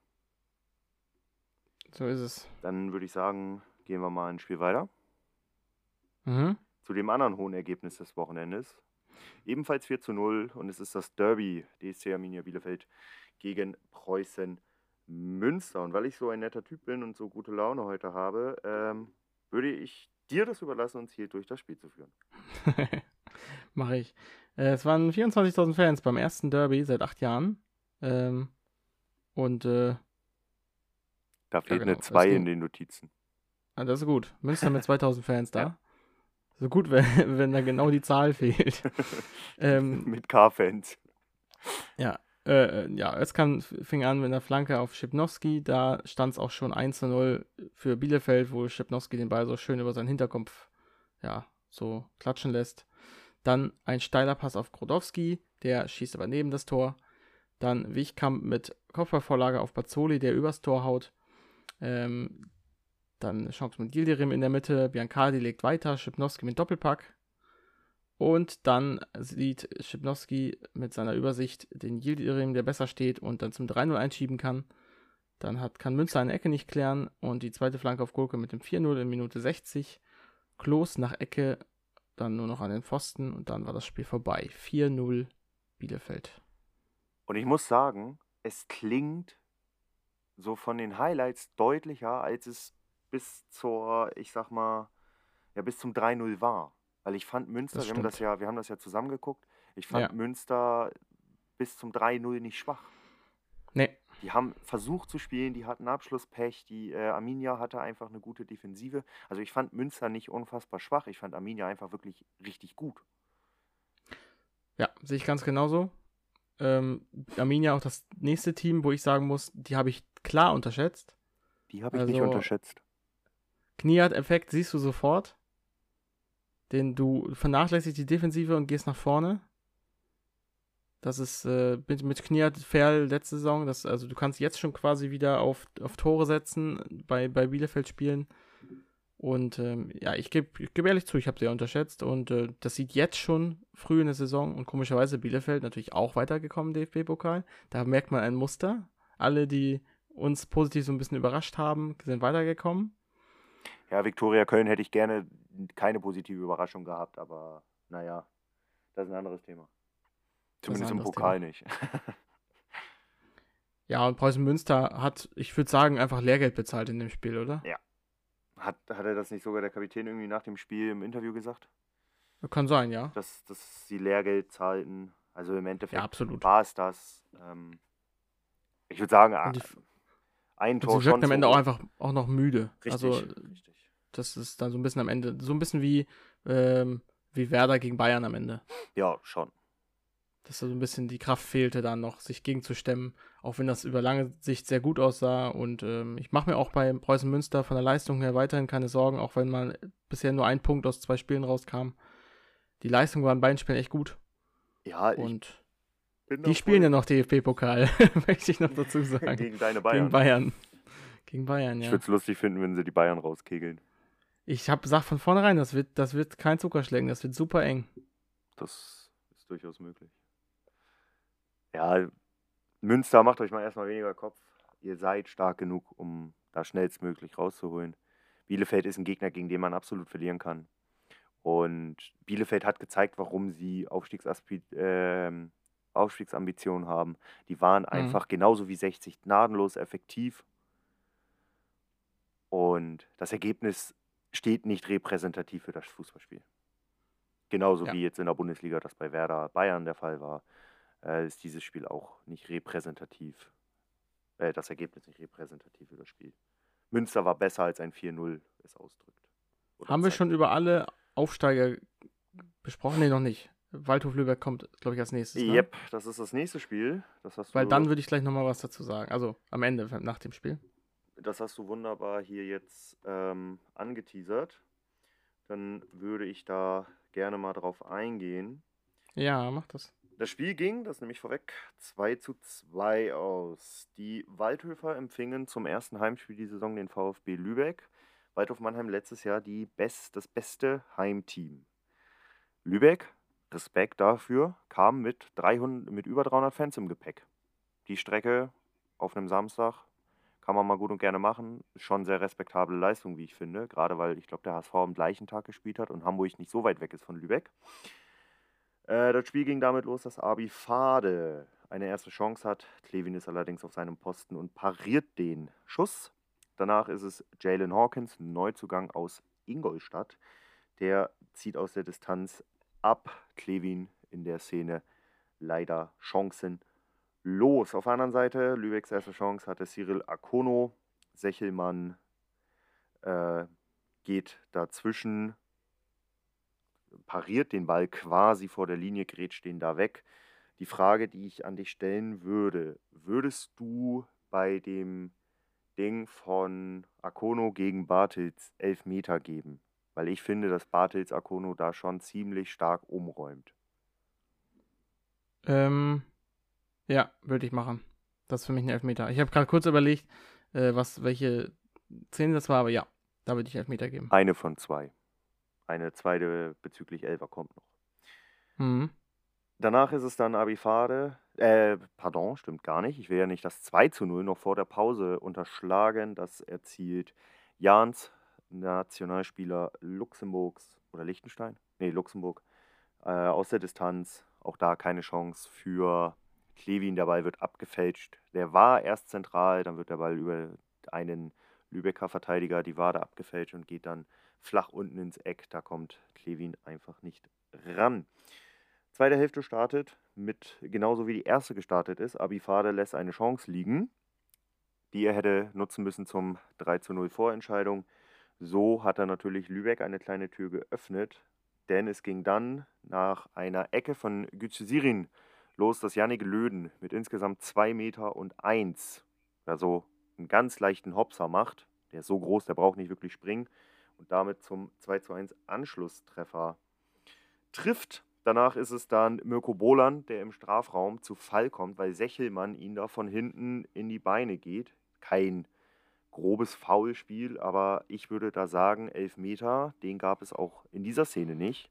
So ist es. Dann würde ich sagen, gehen wir mal ein Spiel weiter. Mhm. Zu dem anderen hohen Ergebnis des Wochenendes. Ebenfalls 4 zu 0 und es ist das Derby DSC Arminia Bielefeld gegen Preußen Münster. Und weil ich so ein netter Typ bin und so gute Laune heute habe, ähm, würde ich dir das überlassen, uns hier durch das Spiel zu führen. [laughs] Mache ich. Äh, es waren 24.000 Fans beim ersten Derby seit acht Jahren. Ähm, und äh, Da fehlt genau, eine das 2 ging. in den Notizen. ah, das ist gut. Münster mit [laughs] 2000 Fans da. Ja. So gut, wenn, [laughs] wenn da genau die Zahl fehlt. ähm, Mit K-Fans. ja, äh, ja, Özkan fing an mit einer Flanke auf Schipnowski. Da stand es auch schon 1 zu 0 für Bielefeld, wo Schipnowski den Ball so schön über seinen Hinterkopf ja, so klatschen lässt. Dann ein steiler Pass auf Grodowski, der schießt aber neben das Tor. Dann Wichkamp mit Kopfballvorlage auf Bazzoli, der übers Tor haut. Ähm, dann Chance mit Gildirim in der Mitte. Biancardi legt weiter. Schipnowski mit Doppelpack. Und dann sieht Schipnowski mit seiner Übersicht den Yildirim, der besser steht und dann zum 3-0 einschieben kann. Dann hat, kann Münster eine Ecke nicht klären und die zweite Flanke auf Gurke mit dem 4-0 in Minute 60. Klos nach Ecke, dann nur noch an den Pfosten und dann war das Spiel vorbei. 4-0 Bielefeld. Und ich muss sagen, es klingt so von den Highlights deutlicher, als es bis zur, ich sag mal, ja, bis zum 3-0 war. Weil ich fand Münster, Das wir haben das ja, wir haben das ja zusammengeguckt, ich fand Ja. Münster bis zum 3-0 nicht schwach. Nee, Die haben versucht zu spielen, die hatten Abschlusspech, die äh, Arminia hatte einfach eine gute Defensive. Also ich fand Münster nicht unfassbar schwach, ich fand Arminia einfach wirklich richtig gut. ja, sehe ich ganz genauso. Ähm, Arminia auch das nächste Team, wo ich sagen muss, die habe ich klar unterschätzt. Die habe ich nicht Also- unterschätzt. Kniat-Effekt siehst du sofort. Den du vernachlässigst die Defensive und gehst nach vorne. Das ist äh, mit, mit Kniat fair letzte Saison. Das, also du kannst jetzt schon quasi wieder auf, auf Tore setzen bei, bei Bielefeld spielen. Und ähm, ja, ich gebe geb ehrlich zu, ich habe ja unterschätzt. Und äh, das sieht jetzt schon früh in der Saison. Und komischerweise Bielefeld natürlich auch weitergekommen, DFB-Pokal. Da merkt man ein Muster. Alle, die uns positiv so ein bisschen überrascht haben, sind weitergekommen. Ja, Viktoria Köln hätte ich gerne keine positive Überraschung gehabt, aber naja, das ist ein anderes Thema. Zumindest im Pokal nicht. [laughs] Ja, und Preußen Münster hat, ich würde sagen, einfach Lehrgeld bezahlt in dem Spiel, oder? Hat, hat er das nicht sogar der Kapitän irgendwie nach dem Spiel im Interview gesagt? Kann sein, ja. Dass, dass sie Lehrgeld zahlten. Also im Endeffekt Ja, war es das. Ähm, ich würde sagen, die, ein Tor sie schon. am so- Ende auch einfach auch noch müde. Richtig, Also, richtig. Das ist dann so ein bisschen am Ende, so ein bisschen wie, ähm, wie Werder gegen Bayern am Ende. Ja, schon. Dass da so ein bisschen die Kraft fehlte, dann noch sich gegenzustemmen, auch wenn das über lange Sicht sehr gut aussah. Und ähm, ich mache mir auch bei Preußen Münster von der Leistung her weiterhin keine Sorgen, auch wenn mal bisher nur ein Punkt aus zwei Spielen rauskam. Die Leistung war in beiden Spielen echt gut. Ja, ich Und die spielen ja noch DFB-Pokal, [laughs] möchte ich noch dazu sagen. gegen deine Bayern. Gegen Bayern. Gegen Bayern, Ich ja. würde es lustig finden, wenn sie die Bayern rauskegeln. Ich habe gesagt von vornherein, das wird, das wird kein Zuckerschlägen, das wird super eng. Das ist durchaus möglich. Ja, Münster, macht euch mal erstmal weniger Kopf. Ihr seid stark genug, um da schnellstmöglich rauszuholen. Bielefeld ist ein Gegner, gegen den man absolut verlieren kann. Und Bielefeld hat gezeigt, warum sie ähm, Aufstiegsambitionen haben. Die waren einfach genauso wie 60 gnadenlos effektiv. Und das Ergebnis steht nicht repräsentativ für das Fußballspiel. Genauso Ja. wie jetzt in der Bundesliga das bei Werder Bayern der Fall war, äh, ist dieses Spiel auch nicht repräsentativ. Äh, das Ergebnis nicht repräsentativ für das Spiel. Münster war besser als ein 4-0 es ausdrückt. Oder Haben wir schon über alle Aufsteiger besprochen? Nee, noch nicht. Waldhof Lübeck kommt, glaube ich, als nächstes. Ne? Yep, das ist das nächste Spiel. Das Weil dann würde ich gleich nochmal was dazu sagen. Also am Ende, nach dem Spiel. Das hast du wunderbar hier jetzt ähm, angeteasert. Dann würde ich da gerne mal drauf eingehen. Ja, mach das. Das Spiel ging, das nehme ich vorweg, 2 zu 2 aus. Die Waldhöfer empfingen zum ersten Heimspiel die Saison den VfB Lübeck. Waldhof Mannheim letztes Jahr die best, das beste Heimteam. Lübeck, Respekt dafür, kam mit, 300, mit über 300 Fans im Gepäck. Die Strecke auf einem Samstag kann man mal gut und gerne machen. Schon sehr respektable Leistung, wie ich finde. Gerade weil ich glaube, der HSV am gleichen Tag gespielt hat und Hamburg nicht so weit weg ist von Lübeck. Äh, das Spiel ging damit los, dass Abi Fade eine erste Chance hat. Klevin ist allerdings auf seinem Posten und pariert den Schuss. Danach ist es Jalen Hawkins, Neuzugang aus Ingolstadt. Der zieht aus der Distanz ab. Klevin in der Szene leider Chancen los. Auf der anderen Seite, Lübecks erste Chance hatte Cyril Akono. Sechelmann äh, geht dazwischen, pariert den Ball quasi vor der Linie, grätscht den da weg. Die Frage, die ich an dich stellen würde, würdest du bei dem Ding von Akono gegen Bartels elf Meter geben? Weil ich finde, dass Bartels Akono da schon ziemlich stark umräumt. Ähm, ja, würde ich machen. Das ist für mich ein Elfmeter. Ich habe gerade kurz überlegt, äh, was, welche Szene das war, aber ja, da würde ich Elfmeter geben. Eine von zwei. Eine zweite bezüglich Elfer kommt noch. Mhm. Danach ist es dann Abifade. Äh, pardon, stimmt gar nicht. Ich will ja nicht das 2 zu 0 noch vor der Pause unterschlagen. Das erzielt Jans, Nationalspieler Luxemburgs oder Liechtenstein? Nee, Luxemburg. Äh, aus der Distanz. Auch da keine Chance für Klevin. Der Ball wird abgefälscht. Der war erst zentral, dann wird der Ball über einen Lübecker Verteidiger die Wade abgefälscht und geht dann flach unten ins Eck. Da kommt Klevin einfach nicht ran. Zweite Hälfte startet mit, genauso wie die erste gestartet ist. Abifade lässt eine Chance liegen, die er hätte nutzen müssen zum 3 zu 0 Vorentscheidung. So hat er natürlich Lübeck eine kleine Tür geöffnet, denn es ging dann nach einer Ecke von Gütschesirin los, dass Janik Löden mit insgesamt 2 Meter und 1, also einen ganz leichten Hopser macht. Der ist so groß, der braucht nicht wirklich springen und damit zum 2 zu 1 Anschlusstreffer trifft. Danach ist es dann Mirko Bolan, der im Strafraum zu Fall kommt, weil Sechelmann ihn da von hinten in die Beine geht. Kein grobes Foulspiel, aber ich würde da sagen, Elfmeter, den gab es auch in dieser Szene nicht.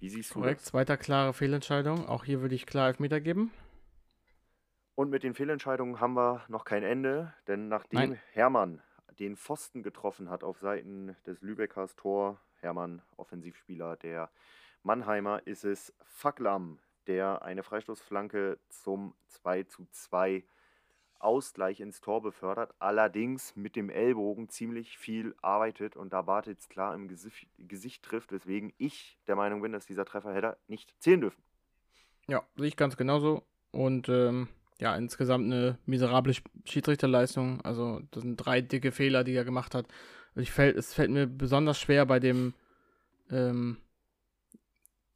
Wie siehst du Korrekt, das? zweiter klare Fehlentscheidung. Auch hier würde ich klar Elfmeter geben. Und mit den Fehlentscheidungen haben wir noch kein Ende, denn nachdem Nein. Hermann den Pfosten getroffen hat auf Seiten des Lübeckers Tor, Hermann, Offensivspieler der Mannheimer, ist es Faklam, der eine Freistoßflanke zum 2 zu 2 Ausgleich ins Tor befördert, allerdings mit dem Ellbogen ziemlich viel arbeitet und da Bartels klar im Gesicht, Gesicht trifft, weswegen ich der Meinung bin, dass dieser Treffer hätte nicht zählen dürfen. Ja, sehe ich ganz genauso. Und ähm, ja, insgesamt eine miserable Sch- Schiedsrichterleistung. Also, das sind drei dicke Fehler, die er gemacht hat. Und ich fällt, es fällt mir besonders schwer bei dem, ähm,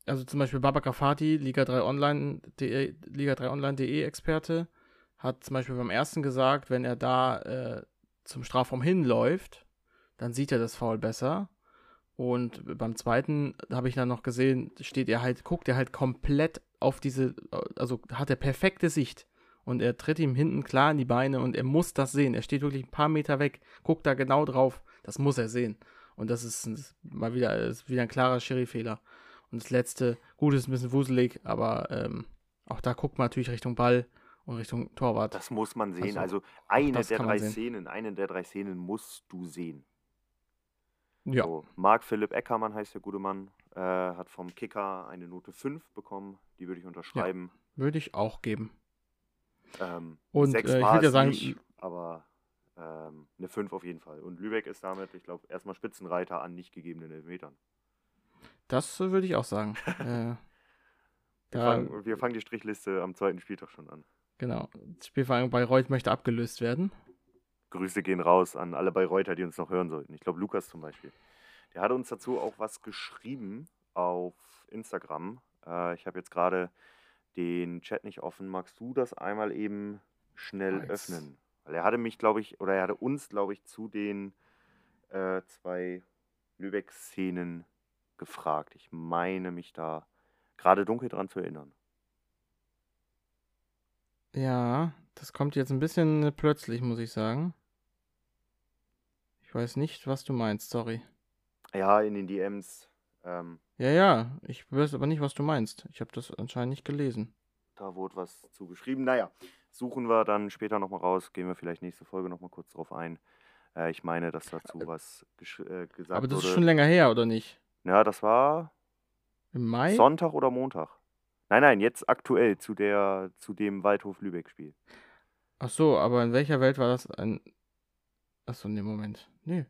also zum Beispiel Babak Fati, Liga 3 Online.de, Liga 3 Online.de Experte, hat zum Beispiel beim ersten gesagt, wenn er da äh, zum Strafraum hinläuft, dann sieht er das Foul besser. Und beim zweiten habe ich dann noch gesehen, steht er halt, guckt er halt komplett auf diese, also hat er perfekte Sicht. Und er tritt ihm hinten klar in die Beine und er muss das sehen. Er steht wirklich ein paar Meter weg, guckt da genau drauf. Das muss er sehen. Und das ist, ist mal wieder, ist wieder ein klarer Schiri-Fehler. Und das letzte, gut, ist ein bisschen wuselig, aber ähm, auch da guckt man natürlich Richtung Ball und Richtung Torwart. Das muss man sehen. Also, Also, eine der drei. Szenen, eine der drei Szenen musst du sehen. ja, So, Marc Philipp Eckermann heißt der gute Mann, äh, hat vom Kicker eine Note 5 bekommen. Die würde ich unterschreiben. würde ich auch geben. Ähm, Und, sechs äh, ich war würd ja sagen, nicht, aber ähm, eine 5 auf jeden Fall. Und Lübeck ist damit, ich glaube, erstmal Spitzenreiter an nicht gegebenen Elfmetern. Das würde ich auch sagen. [laughs] äh, Wir, fangen, wir fangen die Strichliste am zweiten Spieltag schon an. Genau. Die Spielvereinigung Bayreuth möchte abgelöst werden. Grüße gehen raus an alle Bayreuther, die uns noch hören sollten. Ich glaube, Lukas zum Beispiel. Der hat uns dazu auch was geschrieben auf Instagram. Äh, ich habe jetzt gerade den Chat nicht offen. Magst du das einmal eben schnell Nice. öffnen? Weil er hatte mich, glaube ich, oder er hatte uns, glaube ich, zu den äh, zwei Lübeck-Szenen gefragt. Ich meine mich da gerade dunkel dran zu erinnern. Ja, das kommt jetzt ein bisschen äh, plötzlich, muss ich sagen. Ich weiß nicht, was du meinst, sorry. Ja, in den DMs. Ähm, Ja, ja, ich weiß aber nicht, was du meinst. Ich habe das anscheinend nicht gelesen. Da wurde was zugeschrieben. Naja, suchen wir dann später nochmal raus. Gehen wir vielleicht nächste Folge nochmal kurz drauf ein. Äh, ich meine, dass dazu was gesch- äh, gesagt aber das wurde. ist schon länger her, oder nicht? ja, das war Im Mai? Sonntag oder Montag. Nein, nein, jetzt aktuell zu, der, zu dem Waldhof-Lübeck-Spiel. Ach so, aber in welcher Welt war das ein. Ach so, nee, Moment. Nee.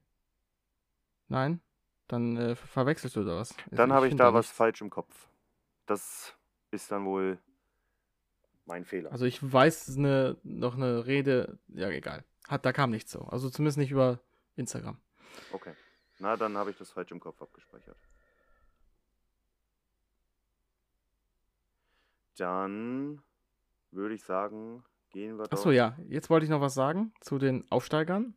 Nein? Dann äh, verwechselst du da was. Dann habe ich find da was falsch im Kopf. Das ist dann wohl mein Fehler. Also ich weiß eine, noch eine Rede, ja egal. Hat, da kam nichts so. Also zumindest nicht über Instagram. Okay. Na, dann habe ich das falsch im Kopf abgespeichert. Dann würde ich sagen, gehen wir. Achso, ja. Jetzt wollte ich noch was sagen zu den Aufsteigern.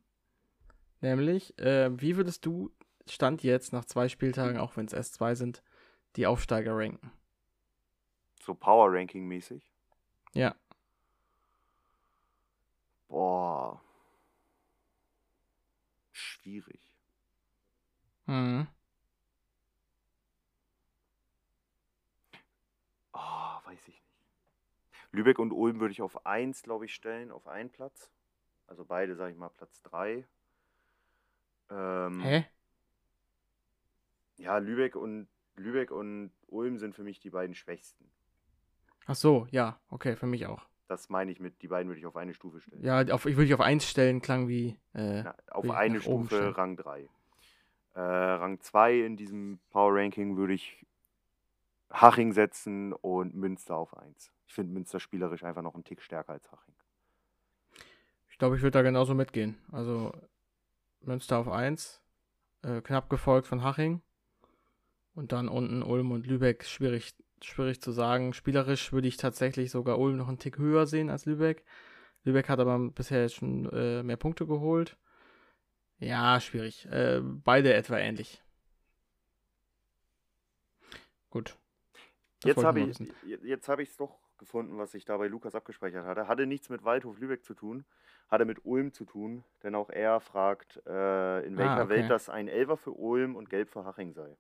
Nämlich, äh, wie würdest du Stand jetzt nach zwei Spieltagen, auch wenn es erst zwei sind, die Aufsteiger ranken? So Power Ranking mäßig. Ja. Boah. Schwierig. Mhm. Lübeck und Ulm würde ich auf 1, glaube ich, stellen, auf einen Platz. Also beide, sage ich mal, Platz 3. Ähm, Hä? Ja, Lübeck und, Lübeck und Ulm sind für mich die beiden schwächsten. Ach so, ja, okay, für mich auch. Das meine ich mit, die beiden würde ich auf eine Stufe stellen. Ja, auf, ich würde dich auf 1 stellen, klang wie. Äh, Na, auf ich eine Stufe. Rang 3. Äh, Rang 2 in diesem Power Ranking würde ich Haching setzen und Münster auf 1. Ich finde Münster spielerisch einfach noch einen Tick stärker als Haching. ich glaube, ich würde da genauso mitgehen. Also Münster auf 1, äh, knapp gefolgt von Haching. Und dann unten Ulm und Lübeck, schwierig, schwierig zu sagen. Spielerisch würde ich tatsächlich sogar Ulm noch einen Tick höher sehen als Lübeck. Lübeck hat aber bisher jetzt schon äh, mehr Punkte geholt. Ja, schwierig. Äh, beide etwa ähnlich. Gut. Das Jetzt habe ich wissen. jetzt habe ich es doch gefunden, was ich da bei Lukas abgespeichert hatte. Hatte nichts mit Waldhof Lübeck zu tun, hatte mit Ulm zu tun, denn auch er fragt, äh, in welcher Ah, okay. Welt das ein Elfer für Ulm und Gelb für Haching sei.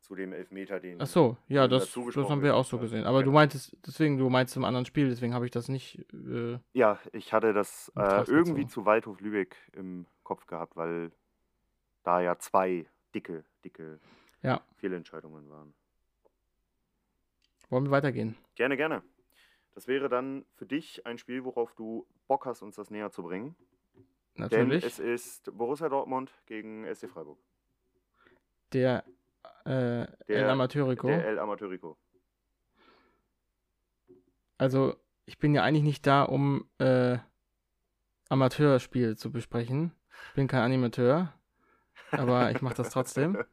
Zu dem Elfmeter, den Ach so, ja, das, das haben wir auch so gesehen. Aber du genau. meintest, deswegen, du meinst im anderen Spiel, deswegen habe ich das nicht. Äh, Ja, ich hatte das äh, irgendwie gezogen. zu Waldhof Lübeck im Kopf gehabt, weil da ja zwei dicke, dicke Ja. Fehlentscheidungen waren. Wollen wir weitergehen? Gerne, gerne. Das wäre dann für dich ein Spiel, worauf du Bock hast, uns das näher zu bringen. Natürlich. Denn es ist Borussia Dortmund gegen SC Freiburg. der äh, El Der- Amateurico. Der El Amateurico. Also, ich bin ja eigentlich nicht da, um äh, Amateurspiel zu besprechen. Ich bin kein Animateur, aber ich mache das trotzdem. [laughs]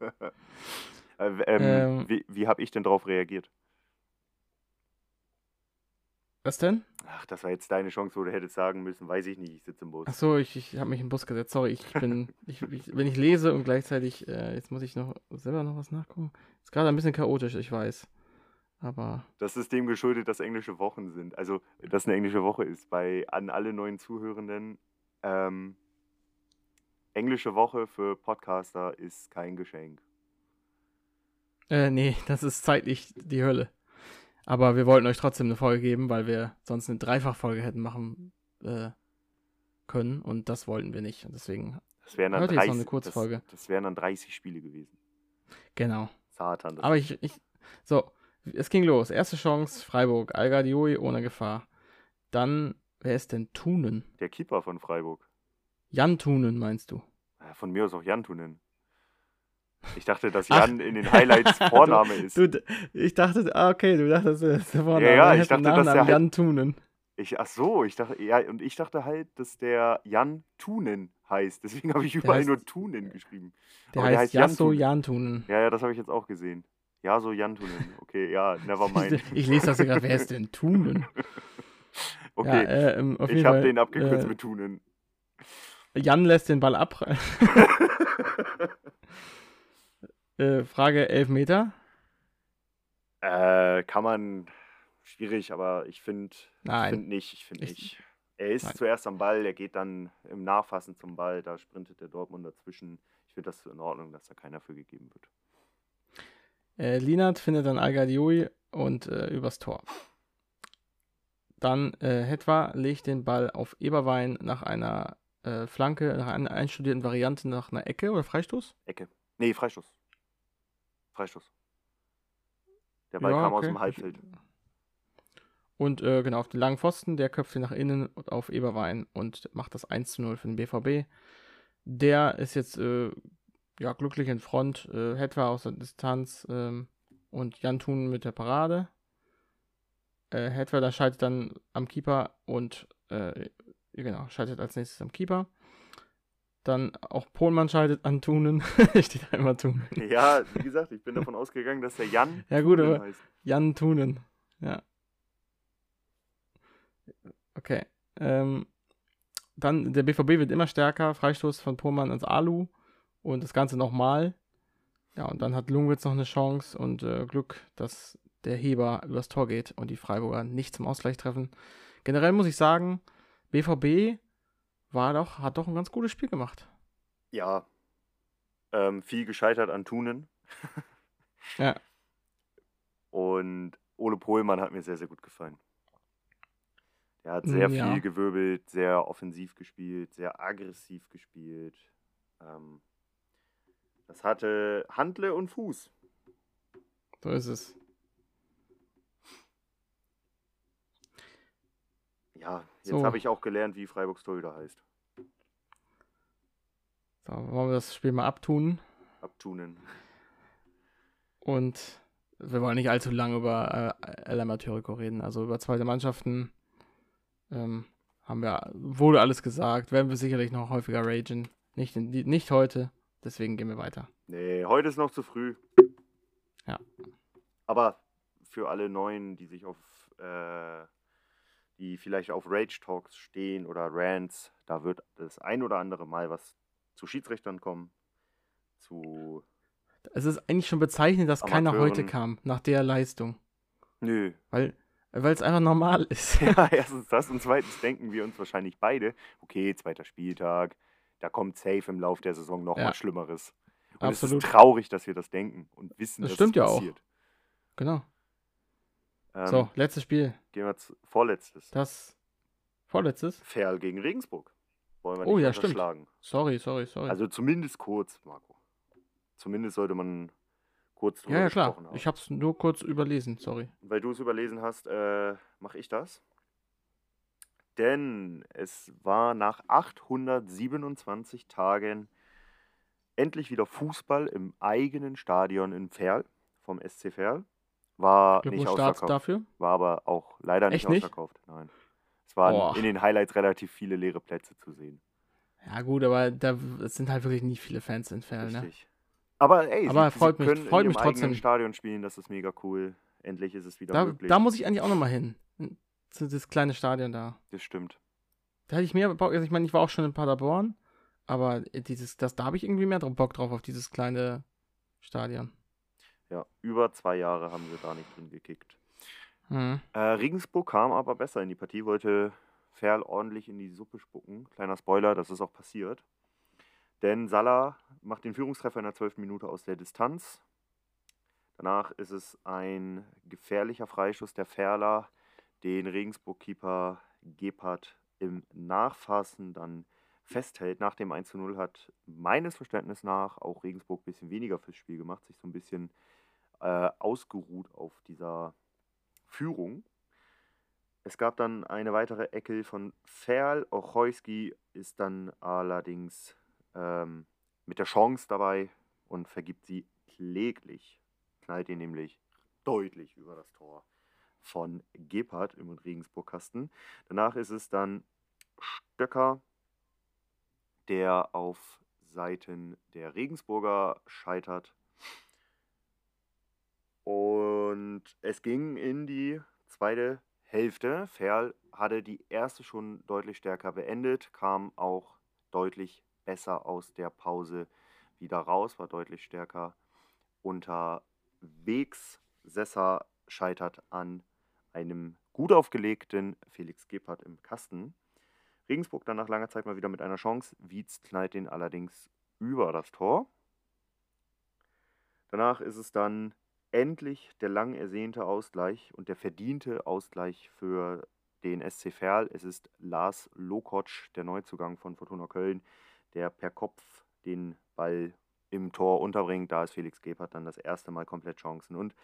Äh, ähm, Ähm. wie wie habe ich denn darauf reagiert? Was denn? Ach, das war jetzt deine Chance, wo du hättest sagen müssen, weiß ich nicht, ich sitze im Bus. Ach so, ich, ich habe mich im Bus gesetzt. Sorry, ich bin, [laughs] ich, ich, wenn ich lese und gleichzeitig, äh, jetzt muss ich noch selber noch was nachgucken. Ist gerade ein bisschen chaotisch, ich weiß. Aber Das ist dem geschuldet, dass englische Wochen sind. Also, dass eine englische Woche ist. Bei an alle neuen Zuhörenden. Ähm, englische Woche für Podcaster ist kein Geschenk. Äh, nee, das ist zeitlich die Hölle. Aber wir wollten euch trotzdem eine Folge geben, weil wir sonst eine Dreifachfolge hätten machen äh, können und das wollten wir nicht. Und deswegen, Das wären dann Heute ist noch 30, eine Kurzfolge. Das, das wären dann 30 Spiele gewesen. genau. Satan. Das Aber ich, ich, so, es ging los. Erste Chance, Freiburg, Algardioi ohne Gefahr. Dann, wer ist denn Thunen? der Keeper von Freiburg. Jan Thunen, meinst du? Von mir aus auch Jan Tunen. Ich dachte, dass Ach. [laughs] Jan in den Highlights [laughs] Vorname ist. Du, ich dachte, ah, okay, du dachtest, das ist der Vorname. Ja, ja, ich dachte, dass der halt- Jan Thunen. Ich, ach so, ich dachte, ja, und ich dachte halt, dass der Jan Tunen heißt. Deswegen habe ich überall heißt- nur Tunen geschrieben. Der Aber der heißt heißt Jan Jasso Thunen. Jan Thunen. Ja, ja, das habe ich jetzt auch gesehen. Ja, so Jan Tunen. Okay, ja, never mind. [laughs] Ich lese das gerade, wer ist denn Thunen? Okay, Ja, äh, ähm, ich habe den abgekürzt äh, mit Tunen. Jan lässt den Ball ab. Äh, Frage 11 Meter. Äh, kann man, schwierig, aber ich finde find nicht. Ich finde Ich- nicht. Er ist Nein. zuerst am Ball, er geht dann im Nachfassen zum Ball, da sprintet der Dortmund dazwischen. Ich finde das in Ordnung, dass da keiner für gegeben wird. Äh, Linat findet dann Algardioi und äh, übers Tor. Dann äh, Hetwa legt den Ball auf Eberwein nach einer äh, Flanke, nach einer einstudierten Variante nach einer Ecke oder Freistoß? Ecke. Nee, Freistoß. Freistoß. Der Ball Ja, kam aus okay. dem Halbfeld. Und äh, genau, auf den langen Pfosten, der köpft ihn nach innen und auf Eberwein und macht das 1 zu 0 für den BVB. Der ist jetzt äh, ja, glücklich in Front, äh, Hetwa aus der Distanz ähm, und Jan Thun mit der Parade. Äh, Hetwa da schaltet dann am Keeper und äh, genau, schaltet als nächstes am Keeper. Dann auch Pohlmann schaltet an Thunen. [laughs] Steht da immer Thunen. Ja, wie gesagt, ich bin davon ausgegangen, dass der Jan Ja, gut, Tunen aber- heißt. Jan Thunen. Ja. Okay. Ähm, dann, der BVB wird immer stärker. Freistoß von Pohlmann ans Alu. Und das Ganze nochmal. Ja, und dann hat Lungwitz noch eine Chance und äh, Glück, dass der Heber übers Tor geht und die Freiburger nicht zum Ausgleich treffen. Generell muss ich sagen, BVB war doch, hat doch ein ganz gutes Spiel gemacht. Ja. Ähm, viel gescheitert an Tunen. [laughs] Ja. Und Ole Pohlmann hat mir sehr, sehr gut gefallen. Er hat sehr Mm, ja. viel gewirbelt, sehr offensiv gespielt, sehr aggressiv gespielt. Ähm, das hatte Handle und Fuß. So ist es. Ja, jetzt So. habe ich auch gelernt, wie Freiburgs Torhüter heißt. So, wollen wir das Spiel mal abtun. Abtunen. Und wir wollen nicht allzu lange über äh, El Amateurico reden. Also über zweite Mannschaften ähm, haben wir wohl alles gesagt. Werden wir sicherlich noch häufiger ragen. Nicht, in, nicht heute. Deswegen gehen wir weiter. Nee, heute ist noch zu früh. Ja. Aber für alle Neuen, die sich auf, äh, die vielleicht auf Rage Talks stehen oder Rants, da wird das ein oder andere Mal was zu Schiedsrichtern kommen. Zu. Es ist eigentlich schon bezeichnend, dass keiner heute Amateuren. kam, nach der Leistung. Nö. Weil weil es einfach normal ist. [laughs] Ja, [laughs] erstens das und zweitens denken wir uns wahrscheinlich beide, okay, zweiter Spieltag, da kommt safe im Lauf der Saison noch Ja. was Schlimmeres. Und Absolut. es ist traurig, dass wir das denken und wissen, Das dass stimmt es ja auch. genau. Ähm, so, letztes Spiel. Gehen wir zu vorletztes. Das vorletztes. Ferl gegen Regensburg. Wollen wir Oh, nicht ja, stimmt. Sorry, sorry, sorry. Also zumindest kurz, Marco. Zumindest sollte man kurz drüber ja, ja, klar. haben. Ich hab's nur kurz überlesen, sorry. Weil du es überlesen hast, äh, mache ich das. Denn es war nach 827 Tagen endlich wieder Fußball im eigenen Stadion in Ferl vom SC Ferl. War nicht Glückwunsch Start ausverkauft. dafür. War aber auch leider nicht Echt nicht? ausverkauft. Nein. Es waren Boah. in den Highlights relativ viele leere Plätze zu sehen. Ja, gut, aber da es sind halt wirklich nicht viele Fans in Ferl, ne? Richtig. Aber ey, Aber sie, freut sie mich- freut in mich trotzdem. Stadion spielen, das ist mega cool. Endlich ist es wieder Da, möglich. da muss ich eigentlich auch nochmal hin. Zu das kleine Stadion da. das stimmt. Da hätte ich mehr Bock, also ich meine, ich war auch schon in Paderborn, aber dieses, das, da habe ich irgendwie mehr Bock drauf, auf dieses kleine Stadion. Ja, über zwei Jahre haben sie da nicht drin gekickt. Mhm. Äh, Regensburg kam aber besser in die Partie, wollte Ferl ordentlich in die Suppe spucken. Kleiner Spoiler, das ist auch passiert. Denn Salah macht den Führungstreffer in der 12. Minute aus der Distanz. Danach ist es ein gefährlicher Freischuss der Ferler, den Regensburg-Keeper Gebhardt im Nachfassen dann festhält. Nach dem 1 zu 0 hat meines Verständnisses nach auch Regensburg ein bisschen weniger fürs Spiel gemacht, sich so ein bisschen äh, ausgeruht auf dieser Führung. Es gab dann eine weitere Ecke von Ferl. Ochojski ist dann allerdings ähm, mit der Chance dabei und vergibt sie kläglich. Knallt ihn nämlich deutlich über das Tor von Gebhardt im Regensburg-Kasten. Danach ist es dann Stöcker, der auf Seiten der Regensburger scheitert. Und es ging in die zweite Hälfte. Ferl hatte die erste schon deutlich stärker beendet, kam auch deutlich besser aus der Pause wieder raus, war deutlich stärker unterwegs. Sessa scheitert an einem gut aufgelegten Felix Gebhardt im Kasten. Regensburg dann nach langer Zeit mal wieder mit einer Chance. Wietz knallt den allerdings über das Tor. Danach ist es dann endlich der lang ersehnte Ausgleich und der verdiente Ausgleich für den SC Verl. Es ist Lars Lokotsch, der Neuzugang von Fortuna Köln, der per Kopf den Ball im Tor unterbringt. Da ist Felix Gebhardt dann das erste Mal komplett chancen und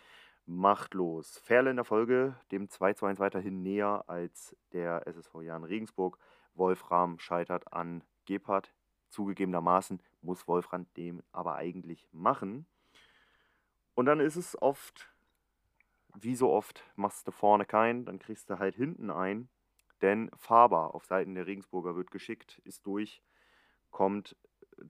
machtlos. Ferl in der Folge dem 2 zu 1 weiterhin näher als der SSV Jan Regensburg. Wolfram scheitert an Gebhardt. Zugegebenermaßen muss Wolfram dem aber eigentlich machen. Und dann ist es oft, wie so oft, machst du vorne keinen, dann kriegst du halt hinten ein. Denn Faber auf Seiten der Regensburger wird geschickt, ist durch, kommt,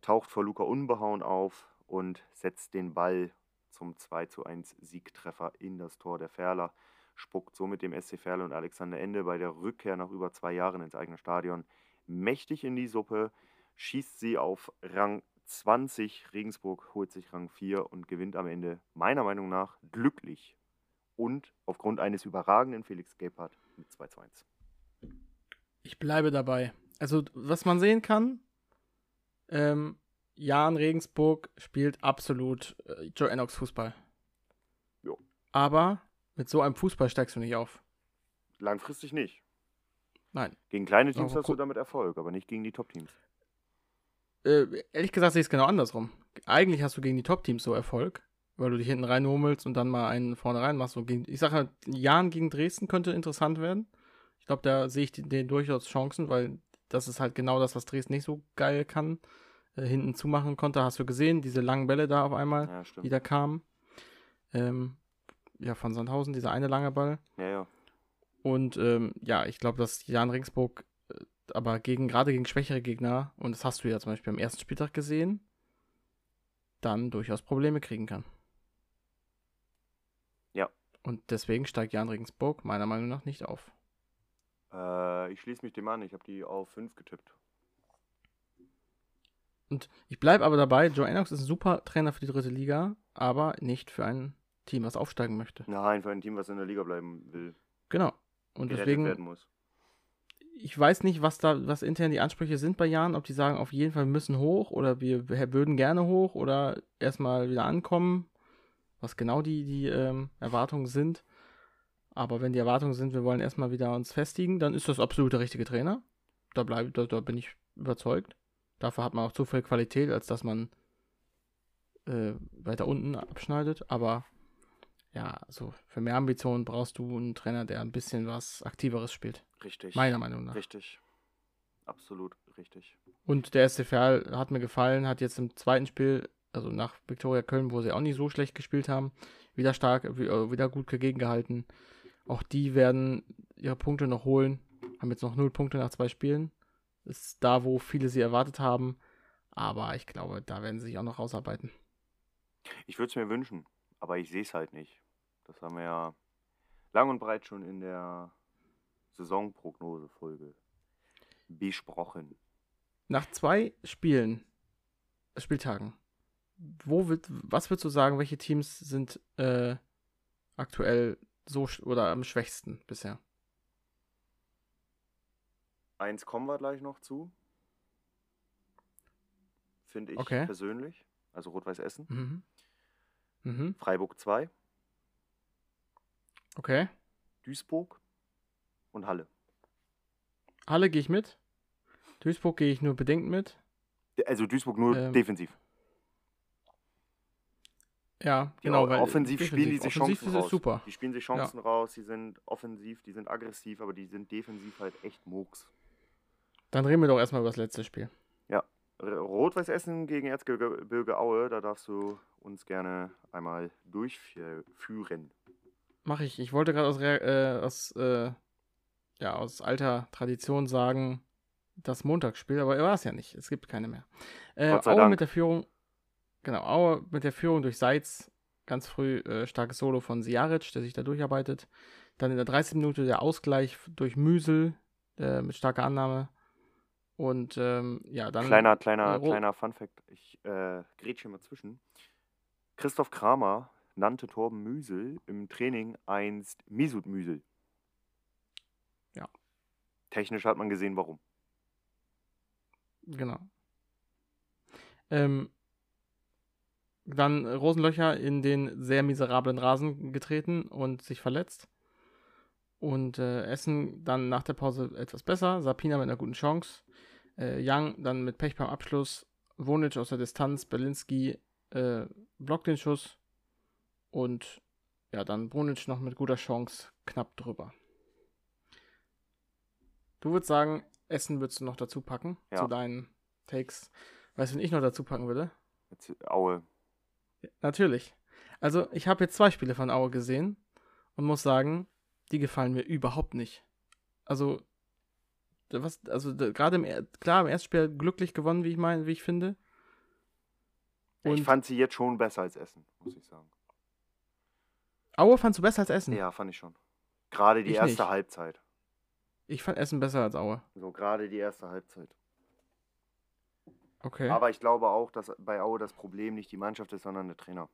taucht vor Luca unbehauen auf und setzt den Ball zum 2 zu 1 Siegtreffer in das Tor der Ferler. Spuckt somit dem SC Ferl und Alexander Ende bei der Rückkehr nach über zwei Jahren ins eigene Stadion mächtig in die Suppe, schießt sie auf Rang 20. Regensburg holt sich Rang 4 und gewinnt am Ende meiner Meinung nach glücklich und aufgrund eines überragenden Felix Gebhardt mit 2 zu 1. Ich bleibe dabei. Also, was man sehen kann, ähm, Jan Regensburg spielt absolut äh, Joe Enox Fußball. Jo. Aber Mit so einem Fußball steigst du nicht auf. Langfristig nicht. Nein. Gegen kleine Teams hast du damit Erfolg, aber nicht gegen die Top-Teams. Äh, ehrlich gesagt sehe ich es genau andersrum. Eigentlich hast du gegen die Top-Teams so Erfolg, weil du dich hinten reinhummelst und dann mal einen vorne rein machst. So gegen, ich sage halt, Jan gegen Dresden könnte interessant werden. Ich glaube, da sehe ich den, durchaus Chancen, weil das ist halt genau das, was Dresden nicht so geil kann. Äh, hinten zumachen konnte, hast du gesehen, diese langen Bälle da auf einmal, Ja, die da kamen. Ähm, ja, von Sandhausen, dieser eine lange Ball. Ja, ja. Und ähm, ja, ich glaube, dass Jan Ringsburg aber gegen, gerade gegen schwächere Gegner, und das hast du ja zum Beispiel am ersten Spieltag gesehen, dann durchaus Probleme kriegen kann. Ja. Und deswegen steigt Jan Regensburg meiner Meinung nach nicht auf. Äh, ich schließe mich dem an. Ich habe die auf 5 getippt. Und ich bleibe aber dabei, Joe Ennox ist ein super Trainer für die dritte Liga, aber nicht für ein Team, was aufsteigen möchte. Nein, für ein Team, was in der Liga bleiben will. Genau. Und deswegen, werden muss. Ich weiß nicht, was da, was intern die Ansprüche sind bei Jan, ob die sagen, auf jeden Fall müssen hoch oder wir wir würden gerne hoch oder erstmal wieder ankommen, was genau die, die ähm, Erwartungen sind. Aber wenn die Erwartungen sind, wir wollen erstmal wieder uns festigen, dann ist das absolut der richtige Trainer. Da, bleib, da, da bin ich überzeugt. Dafür hat man auch zu viel Qualität, als dass man äh, weiter unten abschneidet. Aber ja, also für mehr Ambitionen brauchst du einen Trainer, der ein bisschen was Aktiveres spielt. Richtig. Meiner Meinung nach. Richtig. Absolut richtig. Und der SCFL hat mir gefallen, hat jetzt im zweiten Spiel, also nach Viktoria Köln, wo sie auch nicht so schlecht gespielt haben, wieder stark, äh, wieder gut gegengehalten. Auch die werden ihre Punkte noch holen, haben jetzt noch null Punkte nach zwei Spielen. Ist da, wo viele sie erwartet haben. Aber ich glaube, da werden sie sich auch noch rausarbeiten. Ich würde es mir wünschen, aber ich sehe es halt nicht. Das haben wir ja lang und breit schon in der Saisonprognose-Folge besprochen. Nach zwei Spielen, Spieltagen, wo wird, was würdest du sagen, welche Teams sind äh, aktuell so oder am schwächsten bisher? Eins kommen wir gleich noch zu. Finde ich Okay. persönlich. Also Rot-Weiß Essen. Mhm. Mhm. Freiburg 2, Okay. Duisburg und Halle. Halle gehe ich mit. Duisburg gehe ich nur bedingt mit. Also Duisburg nur Ähm, defensiv. Ja, genau. au- weil offensiv spielen die sich Chancen raus. super. Die spielen sich Chancen raus, die sind offensiv, die sind aggressiv, aber die sind defensiv halt echt Murks. Dann reden wir doch erstmal über das letzte Spiel. R- Rot-Weiß Essen gegen Erzgebirge Aue, da darfst du uns gerne einmal durchführen. Mache ich. Ich wollte gerade aus, äh, aus, äh, ja, aus alter Tradition sagen, das Montagsspiel, aber war es ja nicht. Es gibt keine mehr. Äh, Aue Dank. mit der Führung, genau, Aue mit der Führung durch Seitz, ganz früh äh, starkes Solo von Siaric, der sich da durcharbeitet. Dann in der 30. Minute der Ausgleich durch Müsel äh, mit starker Annahme. Und ähm, ja, dann. kleiner, kleiner, kleiner Funfact, ich äh, grätsche mal zwischen. Christoph Kramer nannte Torben Müsel im Training einst Misut Müsel. Ja. Technisch hat man gesehen, warum. Genau. Ähm, dann Rosenlöcher in den sehr miserablen Rasen getreten und sich verletzt. Und äh, Essen dann nach der Pause etwas besser. Sapina mit einer guten Chance. Äh, Young dann mit Pech beim Abschluss. Wonic aus der Distanz. Berlinski äh, blockt den Schuss. Und ja, dann Brunic noch mit guter Chance knapp drüber. Du würdest sagen, Essen würdest du noch dazu packen Ja. zu deinen Takes. Weißt du, wen ich noch dazu packen würde? Aue. Natürlich. Also, ich habe jetzt zwei Spiele von Aue gesehen und muss sagen, die gefallen mir überhaupt nicht. Also, was, also gerade im, klar, im ersten Spiel glücklich gewonnen, wie ich meine, wie ich finde. Und ich fand sie jetzt schon besser als Essen, muss ich sagen. Aue fandst du besser als Essen? Ja, fand ich schon. Gerade die Ich erste nicht. Halbzeit. Ich fand Essen besser als Aue. So, gerade die erste Halbzeit. Okay. Aber ich glaube auch, dass bei Aue das Problem nicht die Mannschaft ist, sondern der Trainer.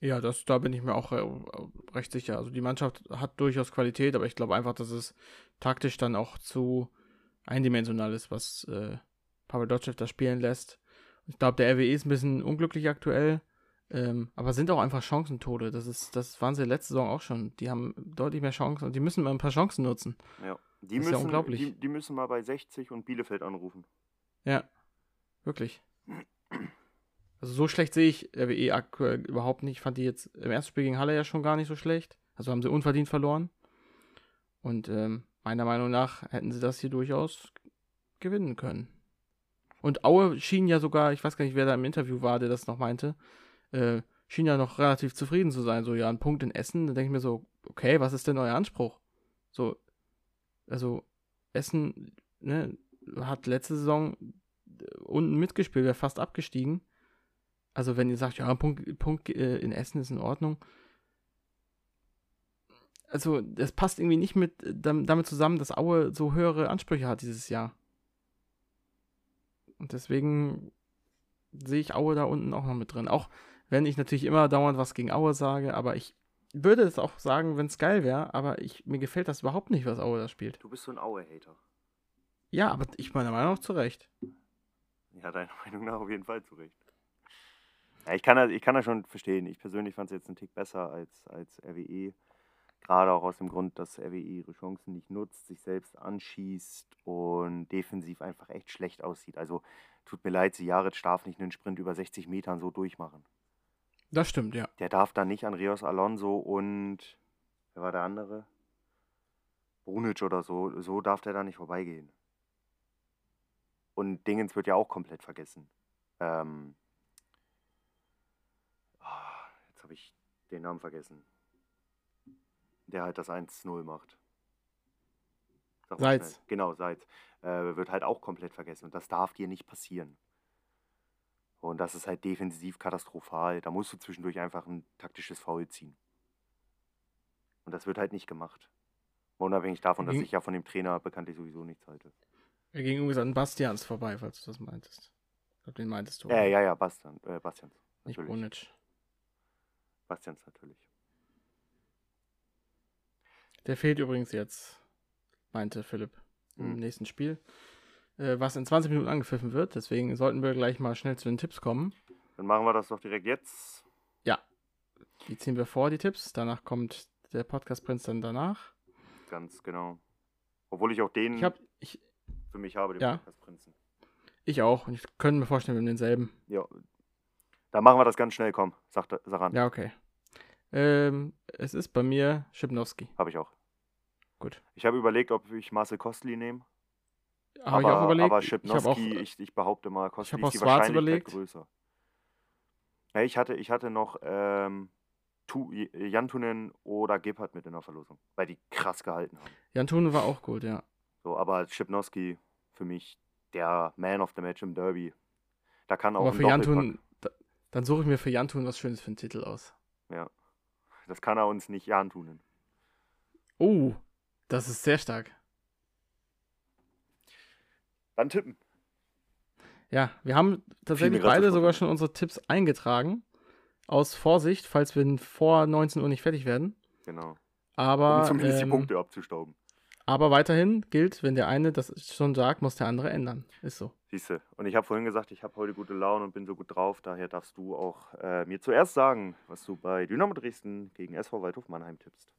Ja, das, da bin ich mir auch äh, recht sicher. Also die Mannschaft hat durchaus Qualität, aber ich glaube einfach, dass es taktisch dann auch zu eindimensional ist, was äh, Pavel Dotschew da spielen lässt. Ich glaube, der RWE ist ein bisschen unglücklich aktuell. Ähm, aber sind auch einfach Chancentode. Das ist, das waren sie letzte Saison auch schon. Die haben deutlich mehr Chancen und die müssen mal ein paar Chancen nutzen. Ja. Die Das ist ja müssen, unglaublich. Die, die müssen mal bei 60 und Bielefeld anrufen. Ja, wirklich. Also so schlecht sehe ich RWE aktuell überhaupt nicht. Ich fand die jetzt im ersten Spiel gegen Halle ja schon gar nicht so schlecht. Also haben sie unverdient verloren. Und ähm, meiner Meinung nach hätten sie das hier durchaus gewinnen können. Und Aue schien ja sogar, ich weiß gar nicht, wer da im Interview war, der das noch meinte, äh, schien ja noch relativ zufrieden zu sein. So, ja, ein Punkt in Essen. Da denke ich mir so, okay, was ist denn euer Anspruch? So, also Essen ne, hat letzte Saison äh, unten mitgespielt, wäre fast abgestiegen. Also wenn ihr sagt, ja, ein Punkt, Punkt äh, in Essen ist in Ordnung. Also das passt irgendwie nicht mit dam- damit zusammen, dass Aue so höhere Ansprüche hat dieses Jahr. Und deswegen sehe ich Aue da unten auch noch mit drin. Auch wenn ich natürlich immer dauernd was gegen Aue sage, aber ich würde es auch sagen, wenn es geil wäre, aber ich, mir gefällt das überhaupt nicht, was Aue da spielt. Du bist so ein Aue-Hater. Ja, aber ich meiner Meinung nach zu Recht. Ja, deiner [laughs] Meinung nach auf jeden Fall zurecht. Ja, ich, kann das, ich kann das schon verstehen. Ich persönlich fand es jetzt einen Tick besser als, als RWE. Gerade auch aus dem Grund, dass RWE ihre Chancen nicht nutzt, sich selbst anschießt und defensiv einfach echt schlecht aussieht. Also tut mir leid, Sijaric darf nicht einen Sprint über 60 Metern so durchmachen. Das stimmt, ja. Der darf dann nicht Andreas Alonso und wer war der andere? Brunic oder so, so darf der da nicht vorbeigehen. Und Dingens wird ja auch komplett vergessen. Ähm, ah, jetzt habe ich den Namen vergessen. Der halt das 1-0 macht. Sag Seitz. Genau, Seitz. Äh, wird halt auch komplett vergessen. Und das darf dir nicht passieren. Und das ist halt defensiv katastrophal. Da musst du zwischendurch einfach ein taktisches Foul ziehen. Und das wird halt nicht gemacht. Unabhängig davon, dass ich ja von dem Trainer bekanntlich sowieso nichts halte. Er ging übrigens an Bastians vorbei, falls du das meintest. Ich glaube, den meintest du. Äh, ja, ja, Bastian, äh, Bastians. Nicht Natürlich. Brunic. Bastians natürlich. Der fehlt übrigens jetzt, meinte Philipp im Mhm. nächsten Spiel. Äh, was in 20 Minuten angepfiffen wird. Deswegen sollten wir gleich mal schnell zu den Tipps kommen. Dann machen wir das doch direkt jetzt. Die ziehen wir vor, die Tipps. Danach kommt der Podcast-Prinz dann danach. Ganz genau. Obwohl ich auch den Ich hab, ich, für mich habe, den Ja. Podcast-Prinzen. ich auch. Und ich könnte mir vorstellen, wir haben denselben. Ja. Dann machen wir das ganz schnell, komm. Sagt Saran. Ja, okay. Ähm, es ist bei mir Schipnowski. Habe ich auch. Gut. Ich habe überlegt, ob ich Marcel Kostli nehme. Habe ich auch überlegt. Aber ich Schipnowski, auch, ich, ich, behaupte mal, Kostli ist die Schwarz Wahrscheinlichkeit überlegt. größer. Ja, ich, hatte, ich hatte noch ähm, Tu, Jantunen oder Gebhardt mit in der Verlosung, weil die krass gehalten haben. Jan Thune war auch gut, ja. So, aber Schipnowski für mich der Man of the Match im Derby. Da kann auch Aber für Jan Doppelpack- Thun, da, dann suche ich mir für Jan Thun was Schönes für einen Titel aus. Das kann er uns nicht antunen. Oh, das ist sehr stark. Dann tippen. Ja, wir haben tatsächlich beide sogar schon unsere Tipps eingetragen. Aus Vorsicht, falls wir vor 19 Uhr nicht fertig werden. Genau. Aber, um zumindest die ähm, Punkte abzustauben. aber weiterhin gilt, wenn der eine das schon sagt, muss der andere ändern. Ist so. Siehste. Und ich habe vorhin gesagt, ich habe heute gute Laune und bin so gut drauf. Daher darfst du auch äh, mir zuerst sagen, was du bei Dynamo Dresden gegen SV Waldhof Mannheim tippst.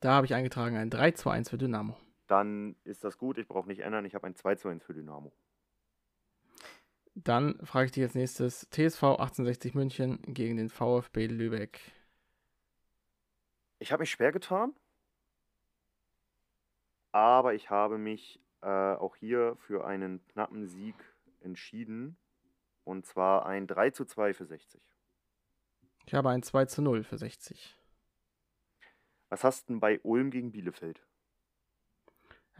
Da habe ich eingetragen ein 3 zu 1 für Dynamo. Dann ist das gut. Ich brauche nicht ändern. Ich habe ein 2 zu 1 für Dynamo. Dann frage ich dich als nächstes TSV 1860 München gegen den VfB Lübeck. Ich habe mich schwer getan. Aber ich habe mich äh, auch hier für einen knappen Sieg entschieden. Und zwar ein 3 zu 2 für 60. Ich habe ein 2 zu 0 für 60. Was hast du denn bei Ulm gegen Bielefeld?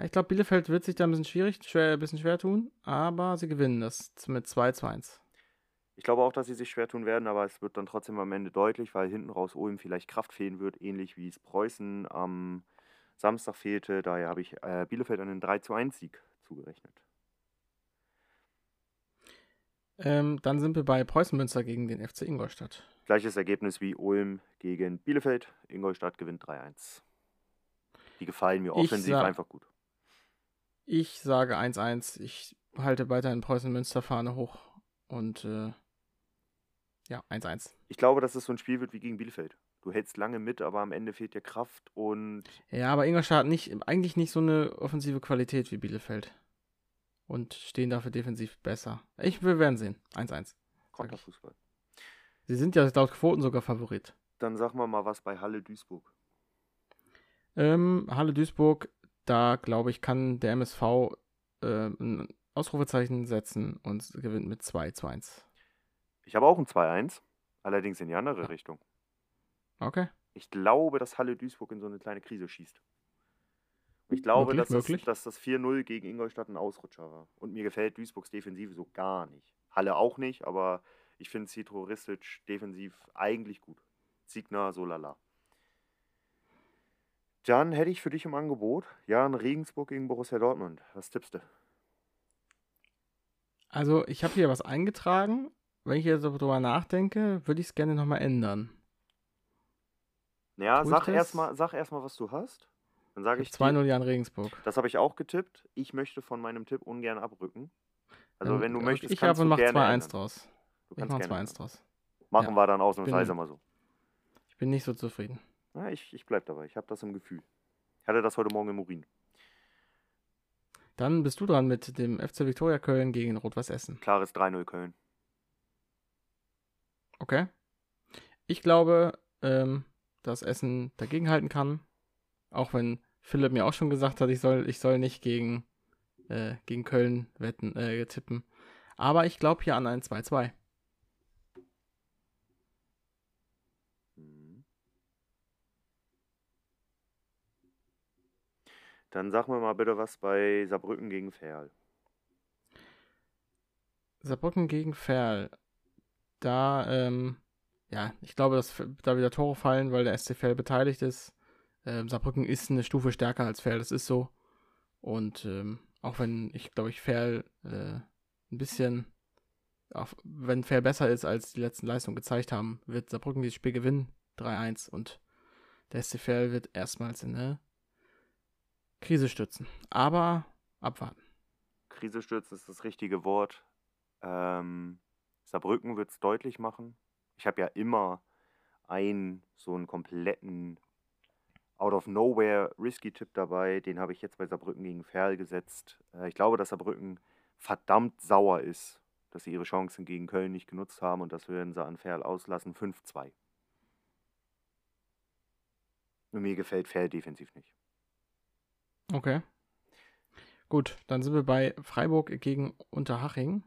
Ich glaube, Bielefeld wird sich da ein bisschen schwierig, schwer, ein bisschen schwer tun, aber sie gewinnen das mit 2 zu 1. Ich glaube auch, dass sie sich schwer tun werden, aber es wird dann trotzdem am Ende deutlich, weil hinten raus Ulm vielleicht Kraft fehlen wird, ähnlich wie es Preußen am Samstag fehlte. Daher habe ich äh, Bielefeld einen 3 zu 1 Sieg zugerechnet. Ähm, dann sind wir bei Preußen Münster gegen den FC Ingolstadt. Gleiches Ergebnis wie Ulm gegen Bielefeld. Ingolstadt gewinnt 3-1. Die gefallen mir offensiv sag- einfach gut. Ich sage 1-1. Ich halte weiterhin Preußen Münster Fahne hoch und äh, Ja, 1-1. Ich glaube, dass es so ein Spiel wird wie gegen Bielefeld. Du hältst lange mit, aber am Ende fehlt dir Kraft und Ja, aber Ingolstadt hat nicht, eigentlich nicht so eine offensive Qualität wie Bielefeld. Und stehen dafür defensiv besser. Ich, wir werden sehen. 1-1. Konterfußball. Sie sind ja laut Quoten sogar Favorit. Dann sag mal mal was bei Halle Duisburg. Ähm, Halle Duisburg, da glaube ich, kann der MSV äh, ein Ausrufezeichen setzen und gewinnt mit 2 zu 1. Ich habe auch ein 2-1, allerdings in die andere Richtung. Okay. Ich glaube, dass Halle Duisburg in so eine kleine Krise schießt. Und ich glaube, Möglich, dass, das, möglich. dass das 4-0 gegen Ingolstadt ein Ausrutscher war. Und mir gefällt Duisburgs Defensive so gar nicht. Halle auch nicht, aber ich finde Citro Ristic defensiv eigentlich gut. Signer, so lala. Dann hätte ich für dich im Angebot Jan Regensburg gegen Borussia Dortmund. Was tippst du? Also, ich habe hier was eingetragen. Wenn ich jetzt darüber nachdenke, würde ich es gerne nochmal ändern. Ja, Tue ich sag erstmal sag erst mal, was du hast. Dann sage ich Ich dir- 2-0 Jan Regensburg. Das habe ich auch getippt. Ich möchte von meinem Tipp ungern abrücken. Also Ähm, wenn du möchtest, ich kannst aber du mach gerne 2-1 ändern. draus. Du Ich kannst mach gerne 2-1 ändern. draus. Machen Ja. wir dann ausnahmsweise mal so. Ich bin nicht so zufrieden. Ja, ich, ich bleib dabei. Ich habe das im Gefühl. Ich hatte das heute Morgen im Urin. Dann bist du dran mit dem FC Viktoria Köln gegen Rot-Weiß Essen. Klares 3-0 Köln. Okay. Ich glaube, ähm, dass Essen dagegenhalten kann. Auch wenn Philipp mir auch schon gesagt hat, ich soll, ich soll nicht gegen, äh, gegen Köln wetten, äh, tippen. Aber ich glaube hier an ein 2-2. Dann sag mir mal bitte was bei Saarbrücken gegen Ferl. Saarbrücken gegen Ferl. Da, ähm, ja, ich glaube, dass da wieder Tore fallen, weil der SC Ferl beteiligt ist. Ähm, Saarbrücken ist eine Stufe stärker als Ferl, das ist so. Und ähm, auch wenn ich, glaube ich, Ferl äh, ein bisschen, auch wenn Ferl besser ist, als die letzten Leistungen gezeigt haben, wird Saarbrücken dieses Spiel gewinnen. 3-1. Und der SC Ferl wird erstmals in eine Krise stürzen. Aber abwarten. Krise stürzen ist das richtige Wort. Ähm, Saarbrücken wird es deutlich machen. Ich habe ja immer einen so einen kompletten out of nowhere risky Tipp dabei. Den habe ich jetzt bei Saarbrücken gegen Ferl gesetzt. Äh, ich glaube, dass Saarbrücken verdammt sauer ist, dass sie ihre Chancen gegen Köln nicht genutzt haben und das werden sie an Ferl auslassen. 5-2. Und mir gefällt Ferl defensiv nicht. Okay. Gut, dann sind wir bei Freiburg gegen Unterhaching.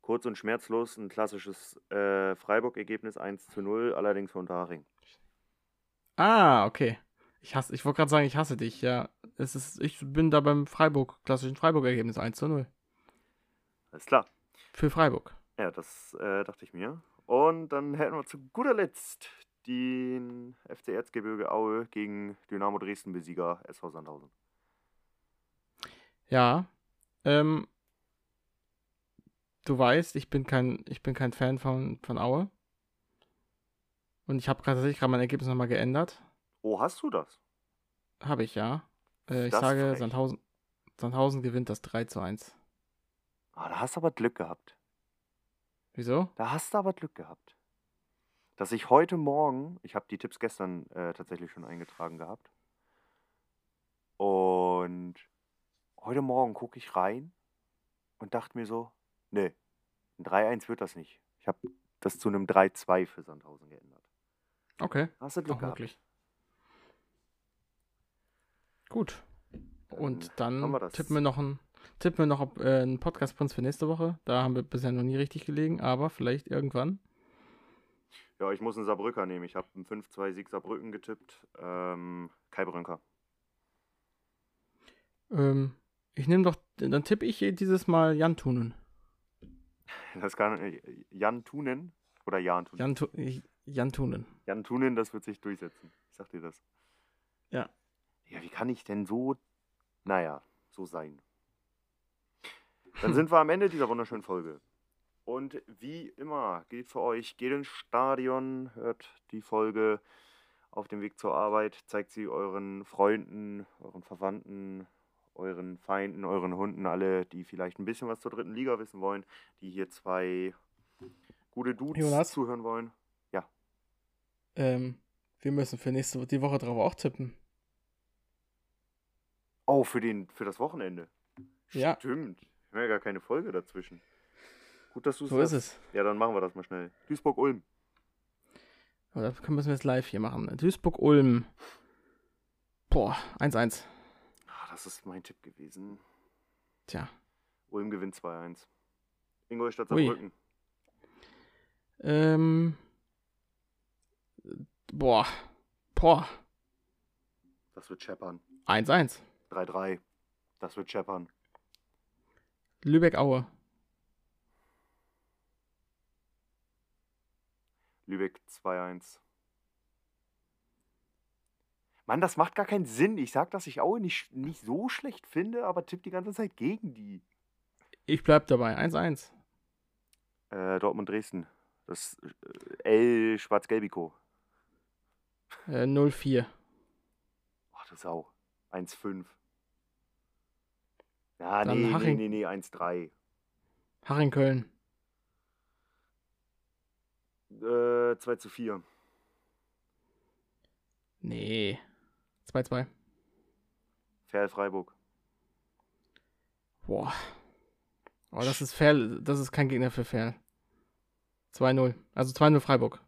Kurz und schmerzlos ein klassisches äh, Freiburg-Ergebnis 1 zu 0, allerdings für Unterhaching. Ah, okay. Ich hasse, ich wollte gerade sagen, ich hasse dich, ja. Es ist, ich bin da beim Freiburg, klassischen Freiburg-Ergebnis 1 zu 0. Alles klar. Für Freiburg. Ja, das äh, dachte ich mir. Und dann hätten wir zu guter Letzt den FC Erzgebirge Aue gegen Dynamo Dresden-Besieger SV Sandhausen. Ja. Ähm, du weißt, ich bin kein, ich bin kein Fan von, von Aue. Und ich habe tatsächlich gerade mein Ergebnis nochmal geändert. Oh, hast du das? Habe ich, ja. Äh, ich Das sage. Sandhausen, Sandhausen gewinnt das 3 zu 1. Ah, da hast du aber Glück gehabt. Wieso? Da hast du aber Glück gehabt. Dass ich heute Morgen, ich habe die Tipps gestern äh, tatsächlich schon eingetragen gehabt. Und heute Morgen gucke ich rein und dachte mir so, nee, ein 3-1 wird das nicht. Ich habe das zu einem 3-2 für Sandhausen geändert. Okay. Hast du Glück Auch gehabt. möglich. Gut. Und dann wir tippen wir noch einen, tippen wir noch ob, äh, einen Podcast für uns für nächste Woche. Da haben wir bisher noch nie richtig gelegen, aber vielleicht irgendwann. Ja, ich muss einen Saarbrücker nehmen. Ich habe einen 5-2-Sieg Saarbrücken getippt. Ähm, Kai Brünker. Ähm, ich nehme doch, dann tippe ich dieses Mal Jan Tunen. Das kann äh, Jan Tunen oder Jan Tunen. Jan, Tu- Jan Tunen. Jan Tunen, das wird sich durchsetzen. Ich sag dir das. Ja. Ja, wie kann ich denn so, naja, so sein? Dann sind wir am Ende dieser wunderschönen Folge. Und wie immer gilt für euch, geht ins Stadion, hört die Folge auf dem Weg zur Arbeit, zeigt sie euren Freunden, euren Verwandten, euren Feinden, euren Hunden, alle, die vielleicht ein bisschen was zur dritten Liga wissen wollen, die hier zwei gute Dudes Jonas? zuhören wollen. Ähm, wir müssen für nächste die Woche drauf auch tippen. Oh, für, den, für das Wochenende. Ja. Stimmt. Wir haben ja gar keine Folge dazwischen. Gut, dass du So ist es. Ja, dann machen wir das mal schnell. Duisburg-Ulm. Das müssen wir jetzt live hier machen. Duisburg-Ulm. Boah, 1-1. Das ist mein Tipp gewesen. Tja. Ulm gewinnt 2-1. Ingolstadt. Saarbrücken. Ähm. Boah. Boah. Das wird scheppern. 1-1. 3-3. Das wird scheppern. Lübeck-Aue. Lübeck 2-1. Mann, das macht gar keinen Sinn. Ich sag, dass ich Aue nicht, nicht so schlecht finde, aber tipp die ganze Zeit gegen die. Ich bleib dabei. 1-1. Äh, Dortmund-Dresden. Das äh, L Schwarz-Gelbiko. Äh, 0-4. Ach, das Sau. 1-5. Ja, Dann nee, nee, nee, nee, 1-3. Haching-Köln. Äh, 2 zu 4. Nee. 2-2. Ferl Freiburg. Boah. Oh, das ist Ferl. Das ist kein Gegner für Ferl. 2-0. Also 2-0 Freiburg.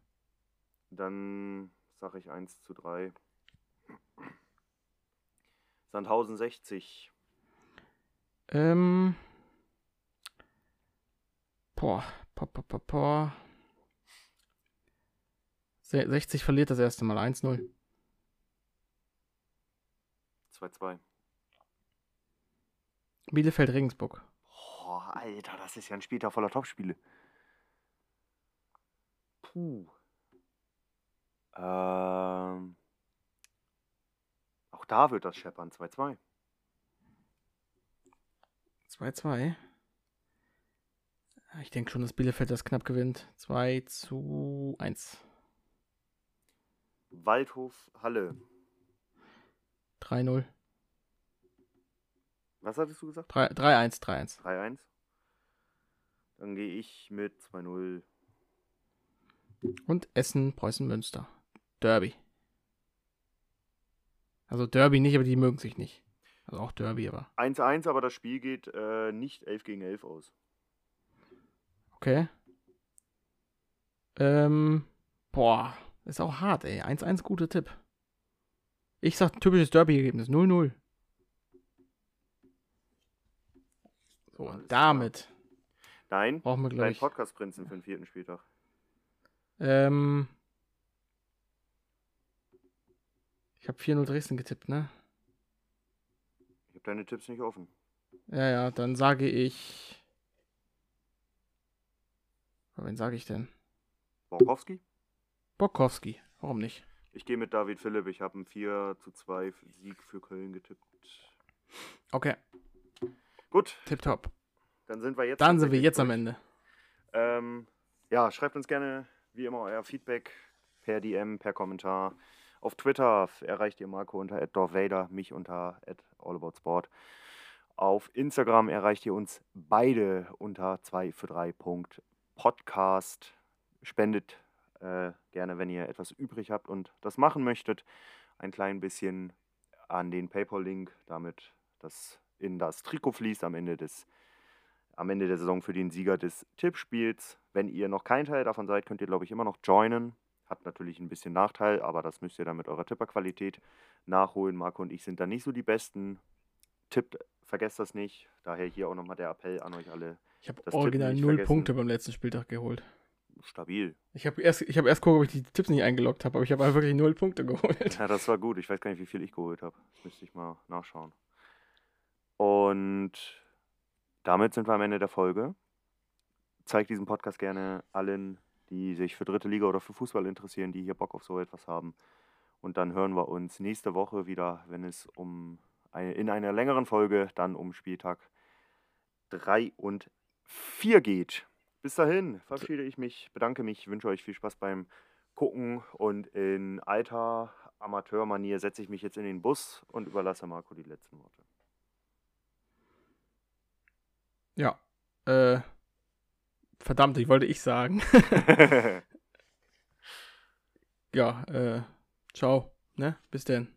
Dann sag ich 1 zu 3. Sandhausen 60. Ähm. Boah. Boah, boah, boah, boah. Se- 60 verliert das erste Mal. 1-0. 2-2. Bielefeld-Regensburg. Boah, Alter, das ist ja ein Spieltag voller Topspiele. Puh. Ähm. Auch da wird das scheppern. 2-2. 2-2. Ich denke schon, dass Bielefeld das knapp gewinnt. 2 zu 1. Waldhof Halle. 3-0. Was hattest du gesagt? 3 3-1, 3-1. 3-1. Dann gehe ich mit 2-0. Und Essen, Preußen, Münster. Derby. Also Derby nicht, aber die mögen sich nicht. Also auch Derby, aber. 1-1, aber das Spiel geht äh, nicht 11 gegen 11 aus. Okay. Ähm. Boah. Ist auch hart, ey. 1-1 guter Tipp. Ich sag typisches Derby-Ergebnis. 0-0. So, und damit Nein, brauchen wir, glaube dein ich. Podcast-Prinzen für den vierten Spieltag. Ähm. Ich habe 4-0 Dresden getippt, ne? Ich habe deine Tipps nicht offen. Ja, ja, dann sage ich. Wen sage ich denn? Borkowski? Bokowski. Warum nicht? Ich gehe mit David Philipp. Ich habe einen 4 zu 2 Sieg für Köln getippt. Okay, Gut, tipptopp. dann sind wir jetzt. Dann sind wir jetzt am. Ende. Ähm, ja, schreibt uns gerne wie immer euer Feedback per DM, per Kommentar. Auf Twitter erreicht ihr Marco unter @dorfvader, mich unter @allaboutsport. Auf Instagram erreicht ihr uns beide unter 2 für 3 Podcast. Spendet äh, gerne, wenn ihr etwas übrig habt und das machen möchtet, ein klein bisschen an den PayPal-Link, damit das in das Trikot fließt am Ende des am Ende der Saison für den Sieger des Tippspiels. Wenn ihr noch kein Teil davon seid, könnt ihr, glaube ich, immer noch joinen. Hat natürlich ein bisschen Nachteil, aber das müsst ihr dann mit eurer Tipperqualität nachholen. Marco und ich sind da nicht so die Besten. Tippt, vergesst das nicht. Daher hier auch nochmal der Appell an euch alle. Ich habe original null. Punkte beim letzten Spieltag geholt. Stabil. Ich habe erst, ich hab erst geguckt, ob ich die Tipps nicht eingeloggt habe, aber ich habe einfach wirklich null Punkte [laughs] geholt. Ja, das war gut. Ich weiß gar nicht, wie viel ich geholt habe. Das müsste ich mal nachschauen. Und damit sind wir am Ende der Folge. Zeigt diesen Podcast gerne allen, die sich für dritte Liga oder für Fußball interessieren, die hier Bock auf so etwas haben. Und dann hören wir uns nächste Woche wieder, wenn es um eine, in einer längeren Folge dann um Spieltag 3 und 4 geht. Bis dahin verabschiede ich mich, bedanke mich, wünsche euch viel Spaß beim Gucken und in alter Amateurmanier setze ich mich jetzt in den Bus und überlasse Marco die letzten Worte. Ja. Äh, verdammt, ich wollte ich sagen. [laughs] ja, äh, ciao, ne? Bis denn.